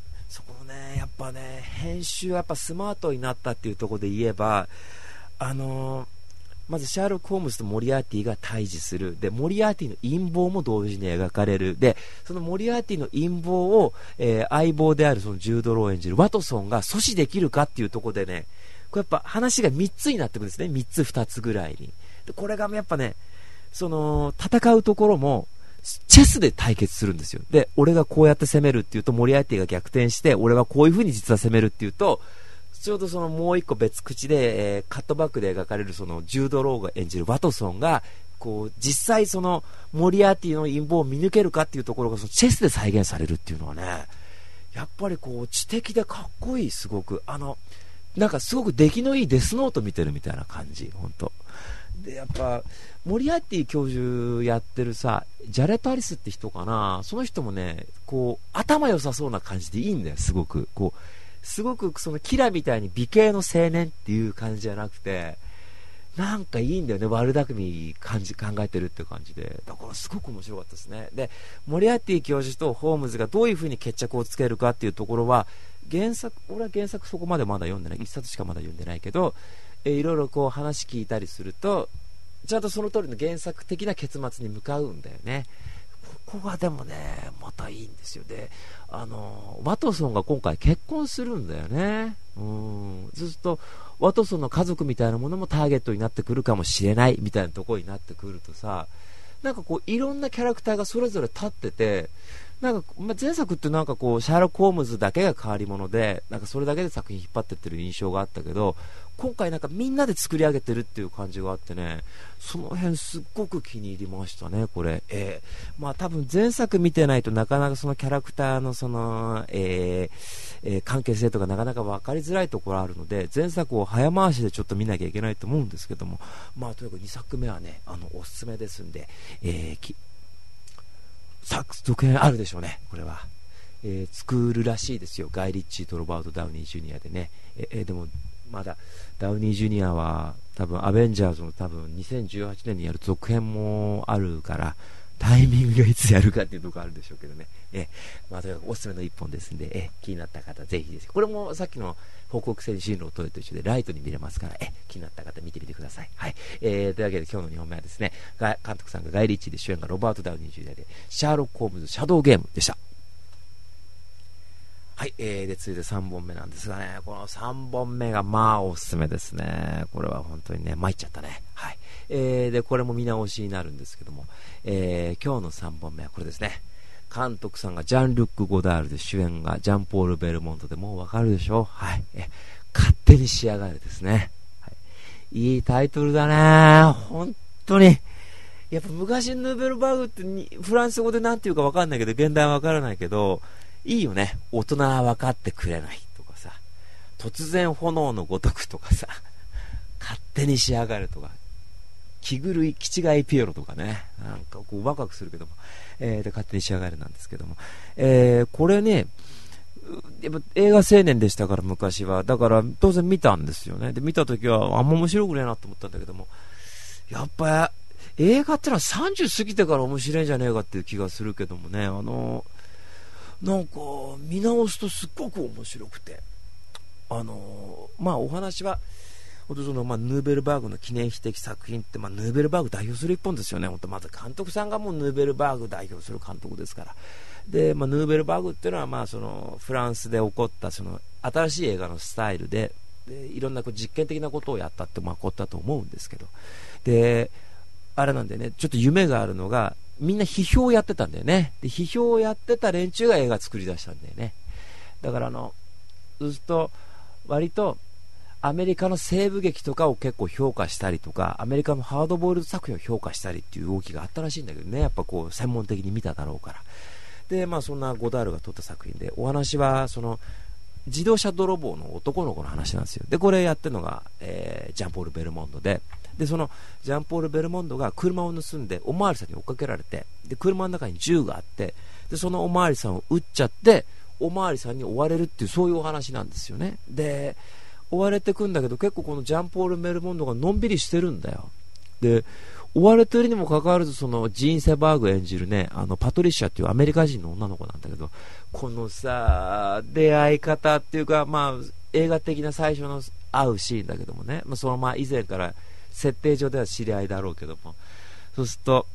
ね、やっぱね、編集はやっぱスマートになったっていうところで言えば、あのー、まずシャーロック・ホームズとモリアーティが対峙する。で、モリアーティの陰謀も同時に描かれる。で、そのモリアーティの陰謀を、えー、相棒であるそのジュード・ロー演じるワトソンが阻止できるかっていうところでね、これやっぱ話が3つになってくるんですね。3つ2つぐらいに。で、これがやっぱね、その、戦うところも、チェスで対決するんですよ。で、俺がこうやって攻めるっていうと、モリアーティが逆転して、俺はこういう風に実は攻めるっていうと、ちょうどそのもう一個別口で、えー、カットバックで描かれるそのジュード・ローが演じるワトソンが、こう、実際そのモリアーティの陰謀を見抜けるかっていうところがそのチェスで再現されるっていうのはね、やっぱりこう、知的でかっこいい、すごく。あの、なんかすごく出来のいいデスノート見てるみたいな感じ、本当。で、やっぱ、モリアーティ教授やってるさ、ジャレット・アリスって人かな、その人もね、こう、頭良さそうな感じでいいんだよ、すごく。こう、すごくそのキラみたいに美形の青年っていう感じじゃなくて、なんかいいんだよね、悪巧み感じ、考えてるって感じで。だからすごく面白かったですね。で、モリアーティ教授とホームズがどういう風に決着をつけるかっていうところは、原作、俺は原作そこまでまだ読んでない、1冊しかまだ読んでないけど、えー、いろいろこう話聞いたりすると、ちゃんとその通りの原作的な結末に向かうんだよね。ここがでもね、またいいんですよ。で、あの、ワトソンが今回結婚するんだよね。うん。ずっと、ワトソンの家族みたいなものもターゲットになってくるかもしれないみたいなところになってくるとさ、なんかこう、いろんなキャラクターがそれぞれ立ってて、なんか、まあ、前作ってなんかこう、シャーロック・ホームズだけが変わり者で、なんかそれだけで作品引っ張ってってる印象があったけど、今回なんかみんなで作り上げてるっていう感じがあってね、その辺すっごく気に入りましたね、これ。えー、まあ多分前作見てないとなかなかそのキャラクターのその、えー、えー、関係性とかなかなか分かりづらいところあるので、前作を早回しでちょっと見なきゃいけないと思うんですけども、まあとにかく2作目はね、あの、おすすめですんで、えー、続編あるでしょうね、これは。えー、作るらしいですよ、ガイ・リッチーとロバート・ダウニー・ジュニアでね。えー、でも、まだ、ダウニー・ジュニアは、多分、アベンジャーズの多分、2018年にやる続編もあるから、タイミングがいつやるかっていうところあるでしょうけどね。えまあ、とにかくおすすめの一本ですんで、え気になった方、ぜひです。これもさっきの報告線進路を取ると一緒で、ライトに見れますから、え気になった方見てみてください。はい。えー、というわけで今日の2本目はですね、監督さんがガイ・リッチで主演がロバート・ダウニー・ジュニアで、シャーロック・ホームズ・シャドウゲームでした。はい、えー、で、続いて3本目なんですがね、この3本目がまあおすすめですね。これは本当にね、参っちゃったね。はい。えー、で、これも見直しになるんですけども、えー、今日の3本目はこれですね。監督さんがジャン・ルック・ゴダールで主演がジャンポール・ベルモントでもうわかるでしょ？はい。え、勝手に仕上がるですね。はい。いいタイトルだね本当に。やっぱ昔のヌーベルバーグってフランス語で何て言うかわかんないけど、現代はわからないけど、いいよね。大人は分かってくれないとかさ、突然炎のごとくとかさ、勝手に仕上がるとか、気狂い、気違いピエロとかね、なんかこうワクワクするけども、えー、で勝手に仕上がるなんですけども、えー、これね、やっぱ映画青年でしたから昔は。だから当然見たんですよね。で、見た時はあんま面白くねえなと思ったんだけども、やっぱ映画ってのは30過ぎてから面白いんじゃねえかっていう気がするけどもね、あの、なんか見直すとすっごく面白くて、あの、まあお話は、本当その、まあ、ヌーベルバーグの記念碑的作品って、まあ、ヌーベルバーグ代表する一本ですよね、本当まず監督さんがもうヌーベルバーグ代表する監督ですから。で、まあ、ヌーベルバーグっていうのは、まあ、そのフランスで起こったその新しい映画のスタイルで、でいろんなこう実験的なことをやったって、まあ、こったと思うんですけど、で、あれなんでね、ちょっと夢があるのが、みんな批評をやってたんだよね。で、批評をやってた連中が映画作り出したんだよね。だからあの、ずっと、割と、アメリカの西部劇とかを結構評価したりとか、アメリカのハードボール作品を評価したりっていう動きがあったらしいんだけどね、やっぱこう、専門的に見ただろうから。で、まあそんなゴダールが撮った作品で、お話は、その、自動車泥棒の男の子の話なんですよ。で、これやってるのが、えー、ジャンポール・ベルモンドで、で、そのジャンポール・ベルモンドが車を盗んで、おまわりさんに追っかけられて、で、車の中に銃があって、で、そのおまわりさんを撃っちゃって、おまわりさんに追われるっていう、そういうお話なんですよね。で、追われてくんだけど、結構このジャンポール・ベルモンドがのんびりしてるんだよ。で、追われてるにもかかわらず、そのジーン・セバーグ演じるね、あのパトリシャっていうアメリカ人の女の子なんだけど、このさ、出会い方っていうか、まあ、映画的な最初の会うシーンだけどもね、まあ、そのまあ以前から設定上では知り合いだろうけども、そうすると、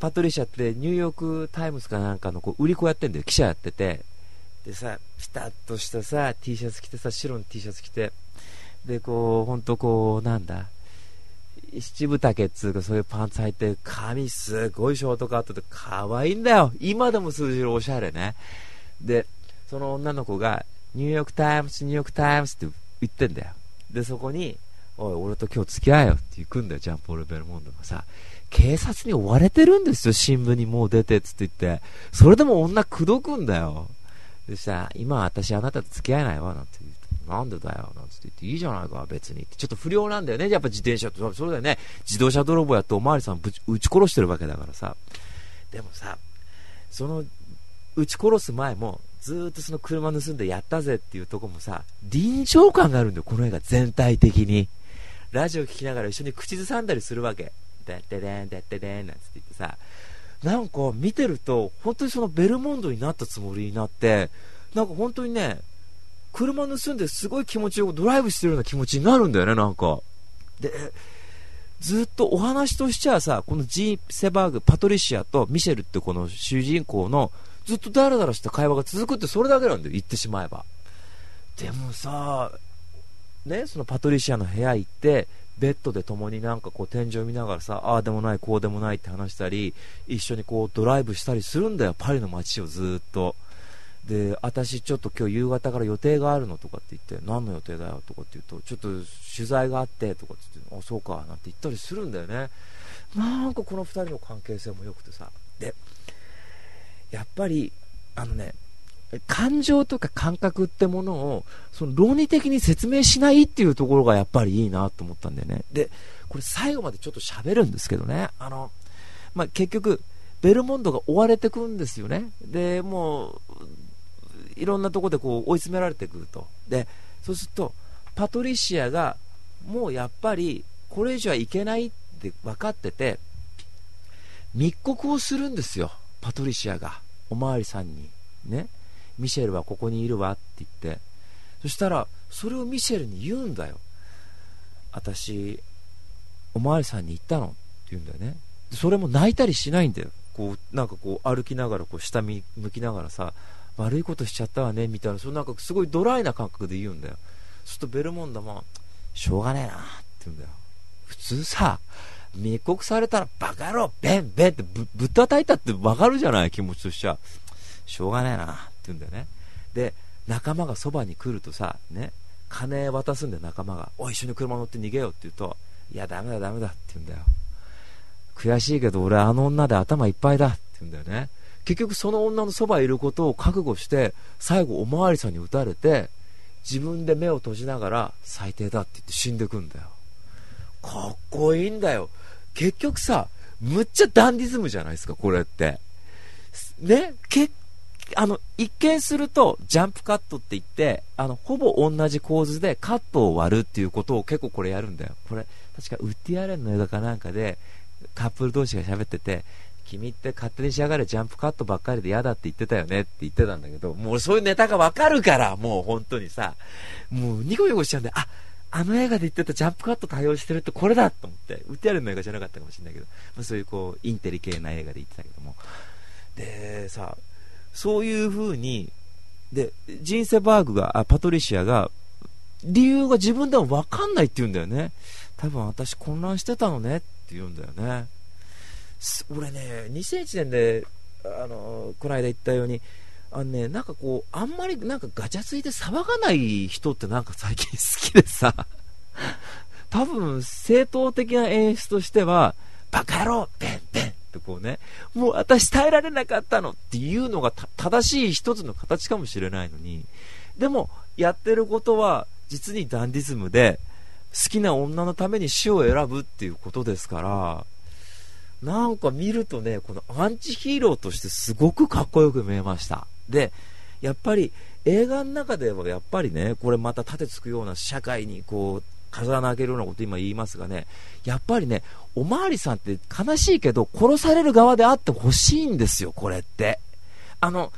パトリシャってニューヨークタイムズかなんかのこう売り子やってんだよ、記者やってて、でさ、ピタッとしたさ、T シャツ着てさ、白の T シャツ着て、で、こう、ほんとこう、なんだ、七分丈っつうかそういうパンツ履いて、髪すごいショートカットで可愛いんだよ。今でも通じるおしゃれね。で、その女の子が、ニューヨークタイムズ、ニューヨークタイムズって言ってんだよ。で、そこに、おい、俺と今日付き合えよって行くんだよ、ジャンポール・ベルモンドがさ。警察に追われてるんですよ、新聞にもう出てっつって言って。それでも女口説くんだよ。でさ、今私あなたと付き合えないわ、なんて言うと。なんでだよ、なんつって言って、いいじゃないか、別にって。ちょっと不良なんだよね、やっぱ自転車と。それだよね。自動車泥棒やっておまわりさんぶち撃ち殺してるわけだからさ。でもさ、その、撃ち殺す前も、ずっとその車盗んでやったぜっていうとこもさ、臨場感があるんだよ、この映画全体的に。ラジオ聴きながら一緒に口ずさんだりするわけ。でってでん、でってでん、なんつって言ってさ、なんか見てると、本当にそのベルモンドになったつもりになって、なんか本当にね、車盗んですごい気持ちよくドライブしてるような気持ちになるんだよね、なんか。で、ずっとお話としてはさ、このジー・セバーグ、パトリシアとミシェルってこの主人公のずっとダラダラした会話が続くってそれだけなんだよ、言ってしまえば。でもさ、ね、そのパトリシアの部屋行って、ベッドで共になんかこう天井見ながらさ、ああでもない、こうでもないって話したり、一緒にこうドライブしたりするんだよ、パリの街をずっと。で、私ちょっと今日夕方から予定があるのとかって言って、何の予定だよとかって言うと、ちょっと取材があってとかって言って、あ、そうか、なんて言ったりするんだよね。なんかこの2人の関係性も良くてさ。で、やっぱり、あのね、感情とか感覚ってものを、その論理的に説明しないっていうところがやっぱりいいなと思ったんだよね。で、これ最後までちょっと喋るんですけどね、あの、まあ、結局、ベルモンドが追われてくんですよね。で、もう、いろんなとこでこう追い詰められてくると。で、そうすると、パトリシアが、もうやっぱり、これ以上はいけないって分かってて、密告をするんですよ、パトリシアが、おまわりさんに。ね。ミシェルはここにいるわって言って。そしたら、それをミシェルに言うんだよ。私、おまわりさんに言ったの？って言うんだよね。それも泣いたりしないんだよ。こう、なんかこう歩きながら、こう下向きながらさ、悪いことしちゃったわね、みたいな、そのなんかすごいドライな感覚で言うんだよ。そうするとベルモンドも、しょうがねえなって言うんだよ。普通さ、密告されたらバカ野郎、ベンベンってぶぶったたいたってわかるじゃない、気持ちとしちゃ。しょうがねえなって言うんだよね。で、仲間がそばに来るとさ、ね、金渡すんだよ、仲間が。おい、一緒に車乗って逃げようって言うと、いや、ダメだ、ダメだって言うんだよ。悔しいけど俺あの女で頭いっぱいだって言うんだよね。結局その女のそばいることを覚悟して、最後おまわりさんに撃たれて、自分で目を閉じながら最低だって言って死んでくんだよ。かっこいいんだよ。結局さ、むっちゃダンディズムじゃないですか、これって。ね、け、あの、一見すると、ジャンプカットって言って、あの、ほぼ同じ構図でカットを割るっていうことを結構これやるんだよ。これ、確かウッディアレンの映画かなんかで、カップル同士が喋ってて、君って勝手に仕上がるジャンプカットばっかりで嫌だって言ってたよねって言ってたんだけど、もうそういうネタがわかるから、もう本当にさ、もうニコニコしちゃうんで、あ、あの映画で言ってたジャンプカット対応してるってこれだと思って、売ってあるの映画じゃなかったかもしれないけど、ま、そういうこう、インテリ系な映画で言ってたけども。で、さ、そういう風に、で、ジンセバーグが、あ、パトリシアが、理由が自分では分かんないって言うんだよね。多分私混乱してたのねって言うんだよね。俺ね、2001年で、あの、この間言ったように、あのね、なんかこう、あんまりなんかガチャついて騒がない人ってなんか最近好きでさ、多分正当的な演出としては、バカ野郎ベンベンってこうね、もう私耐えられなかったのっていうのが正しい一つの形かもしれないのに、でもやってることは実にダンディズムで、好きな女のために死を選ぶっていうことですから、なんか見るとね、このアンチヒーローとしてすごくかっこよく見えました。で、やっぱり映画の中ではやっぱりね、これまた盾つくような社会にこう、風穴開けるようなこと今言いますがね、やっぱりね、おまわりさんって悲しいけど、殺される側であってほしいんですよ、これって。あの、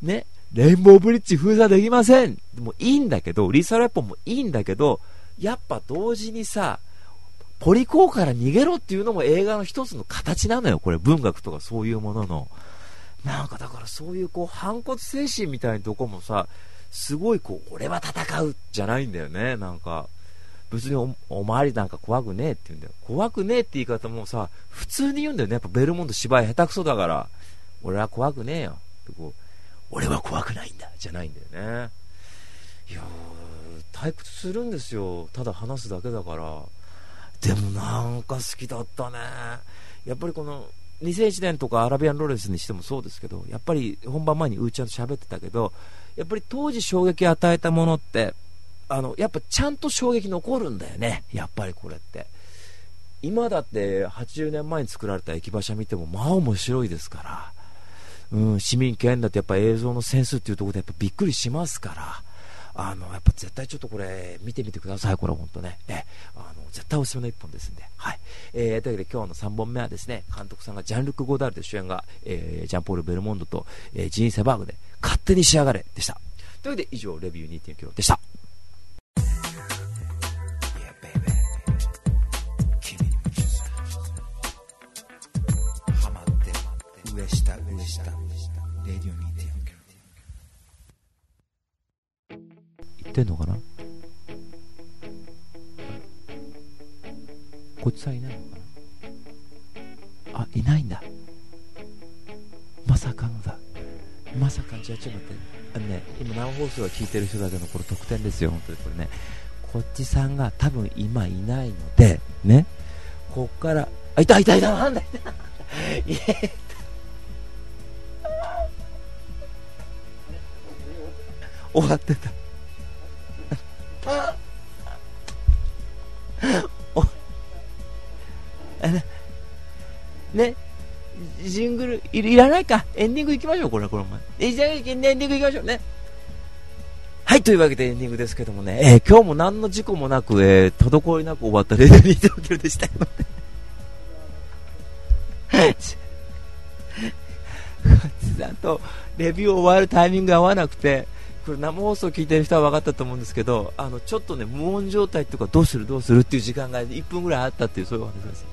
ね、レインボーブリッジ封鎖できません。もいいんだけど、リーサルエポンもいいんだけど、やっぱ同時にさ、ポリコーから逃げろっていうのも映画の一つの形なのよ、これ文学とかそういうものの。なんかだからそういうこう反骨精神みたいなとこもさ、すごいこう、俺は戦うじゃないんだよね、なんか。別におおまわりなんか怖くねえって言うんだよ。怖くねえって言い方もさ、普通に言うんだよね。やっぱベルモンド芝居下手くそだから。俺は怖くねえよ。ってこう、俺は怖くないんだ。じゃないんだよね。いやー、退屈するんですよ。ただ話すだけだから。でもなんか好きだったね。やっぱりこの、2001年とかアラビアンロレンスにしてもそうですけど、やっぱり本番前にうーちゃんと喋ってたけど、やっぱり当時衝撃を与えたものって、あの、やっぱちゃんと衝撃残るんだよね。やっぱりこれって。今だって80年前に作られた駅馬車見ても、まあ面白いですから。うん、市民権だってやっぱ映像のセンスっていうところでやっぱびっくりしますから。あの、やっぱ絶対ちょっとこれ、見てみてください、これ本当ね。え、あの、絶対おすすめの一本ですんで。はい。えー、というわけで今日の3本目はですね、監督さんがジャンルク・ゴダールで主演が、えー、ジャンポール・ベルモンドと、えー、ジーン・セバーグで、勝手に仕上がれでした。というわけで以上、レビュー2.9でした。レディオ2.4キロ言ってんのかな？こっちさんいないのかな？あいないんだ。まさかのだ。まさかじゃあちょっと待って。あのね今生放送が聞いてる人だけのこれ特典ですよ本当にこれね。こっちさんが多分今いないのでね。こっからあいたいたいたなんだいたいえ終わってたね、ジングルいらないか。エンディング行きましょう、これ、これ、え、じゃあ、エンディング行きましょうね。はい、というわけでエンディングですけどもね、えー、今日も何の事故もなく、えー、滞りなく終わったレディー東京でしたよね。ちゃんとレビュー終わるタイミング合わなくて、これ生放送聞いてる人は分かったと思うんですけど、あの、ちょっとね、無音状態とかどうするどうするっていう時間が1分ぐらいあったっていう、そういうお話です。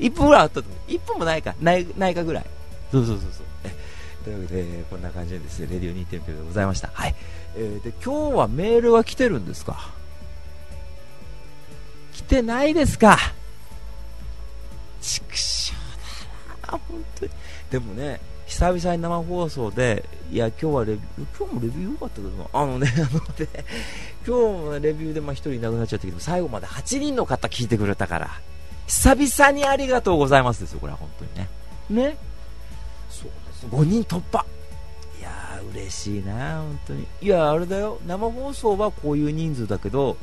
1分ぐらいあったと思う。1分もないか。ない、ないかぐらい。そうそうそうそう。というわけで、こんな感じでですね、レディオ2.9でございました。はい。えー、で、今日はメールが来てるんですか？来てないですか？畜生だな、本当に。でもね、久々に生放送で、いや、今日はレビュー、今日もレビュー良かったけどあのね、あのね、今日もレビューでまあ1人いなくなっちゃったけど、最後まで8人の方聞いてくれたから、久々にありがとうございますですよ、これは本当にね。ね。そうです。5人突破。いやー、嬉しいな、本当に。いや、あれだよ、生放送はこういう人数だけど、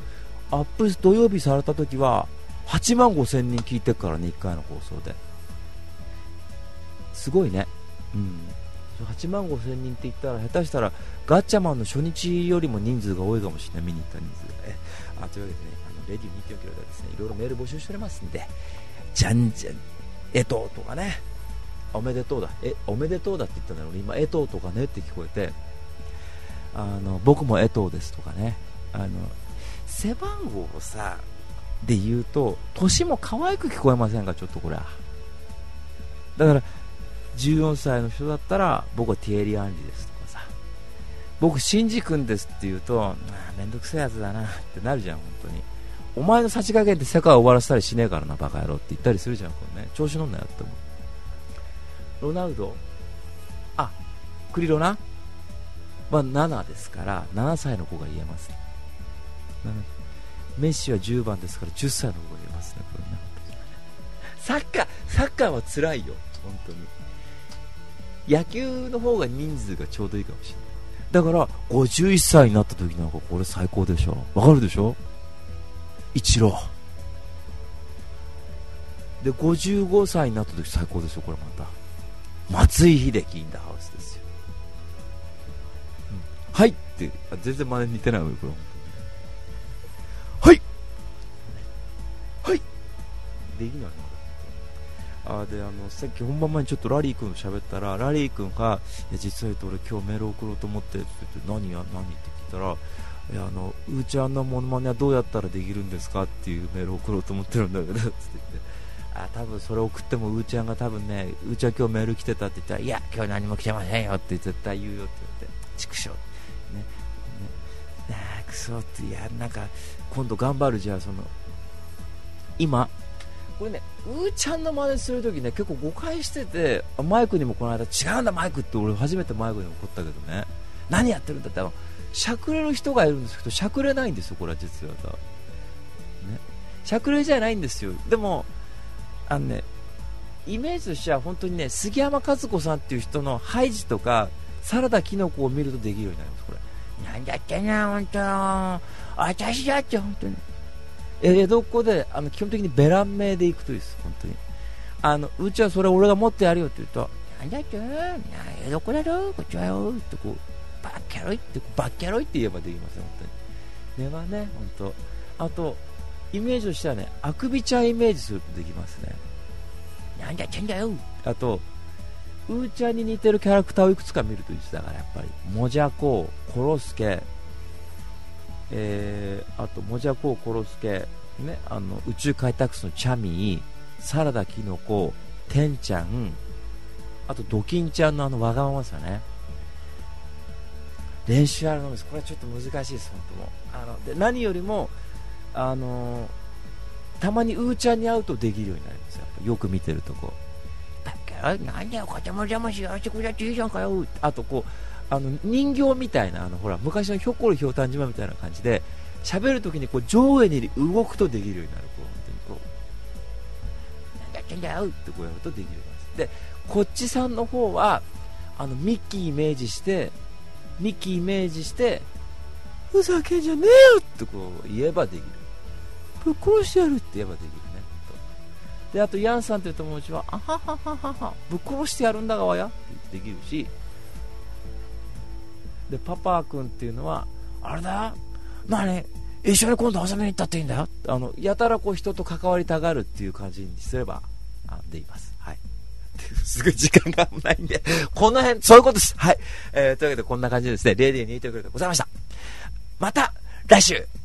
アップ土曜日された時は、8万5千人聞いてるからね、1回の放送で。すごいね。うん。8万5千人って言ったら下手したらガッチャマンの初日よりも人数が多いかもしれない。見に行った人数がね。あというわけでねあのレディー2.4キロではですねいろいろメール募集しておりますんで。じゃんじゃん。えととかね。おめでとうだ。えおめでとうだって言ったんだろう今えととかねって聞こえて。あの僕もえとですとかね。あの背番号をさで言うと年も可愛く聞こえませんか？ちょっとこれはだから14歳の人だったら僕はティエリ・アンリですとかさ。僕、シンジ君ですって言うとあめんどくせえやつだなってなるじゃん、本当に。お前のさじ加減で世界を終わらせたりしねえからな、バカ野郎って言ったりするじゃん、これね。調子乗んなよって思う。ロナウド。あクリロナ？は7ですから7歳の子が言えます、メッシは10番ですから10歳の子が言えますね、これね。サッカー、サッカーは辛いよ、本当に。野球の方が人数がちょうどいいかもしれない。だから、51歳になった時なんかこれ最高でしょ。わかるでしょ？一郎。で、55歳になった時最高ですよ、これまた。松井秀喜インダハウスですよ。うん、はいって、全然真似似てないわよ、これ。はいはいできないな。あであのさっき本番前にちょっとラリー君と喋ったらラリー君がいや実は言うと俺今日メール送ろうと思ってって言って何や何って聞いたらいやあのうーちゃんのモノマネはどうやったらできるんですかっていうメール送ろうと思ってるんだけどって言って。あ多分それ送ってもうーちゃんが多分ねうーちゃん今日メール来てたって言ったらいや今日何も来てませんよって絶対言うよって言って畜生。ね。ね。あくそっていやなんか今度頑張るじゃあその今これね、うーちゃんの真似するときね、結構誤解してて、マイクにもこの間、違うんだ、マイクって俺初めてマイクに怒ったけどね、何やってるんだってあの、しゃくれる人がいるんですけど、しゃくれないんですよ、これは実はさ。ね。しゃくれじゃないんですよ。でも、あのね、イメージとしては本当にね、杉山和子さんっていう人のハイジとか、サラダキノコを見るとできるようになります、これ。なんだってな、本当私だって本当に。江戸っ子であの基本的にベラン名で行くといいです、本当に。あのうちはそれ俺が持ってやるよって言うと、なんだって、江戸っ子だろ、こっちはよってこう、バッキャロイって、バッキャロイって言えばできますよ、本当に。根はね、本当。あと、イメージとしてはね、あくびちゃんイメージするとできますね。なんだってんだよ。あと、うーちゃんに似てるキャラクターをいくつか見るといいです。だからやっぱり、もじゃこ、コロスケ、えー、あと、もじゃこう、コロスケ、ね、あの宇宙開拓士のチャミー、サラダキノコ、テンちゃん、あとドキンちゃんのあのわがままですよね。練習あるのです。これはちょっと難しいです、本当もあので何よりも、あのたまにうーちゃんに会うとできるようになりますよ。よく見てるとこだっけなんだよ、こちゃもじゃましやしてくれていいじゃんかよ。あとこう、あの人形みたいなあのほら昔のひょっこりひょうたん島みたいな感じで喋るときにこう上下に動くとできるようになるこう本当にこうなんだってんだよってこうやるとできるようになりますでこっちさんの方はあのミッキーイメージしてミッキーイメージしてふざけんじゃねえよってこう言えばできるぶっ殺してやるって言えばできるねであとヤンさんという友達はあはははははぶっ殺してやるんだがわやってできるしでパパ君っていうのはあれだ何一緒に今度遊びに行ったっていいんだよ。あのやたらこう人と関わりたがるっていう感じにすればあでいます。はい。すぐ時間がないんで。この辺そういうことですはい、えー、というわけでこんな感じでですねレディー2といてくれてございました。また来週。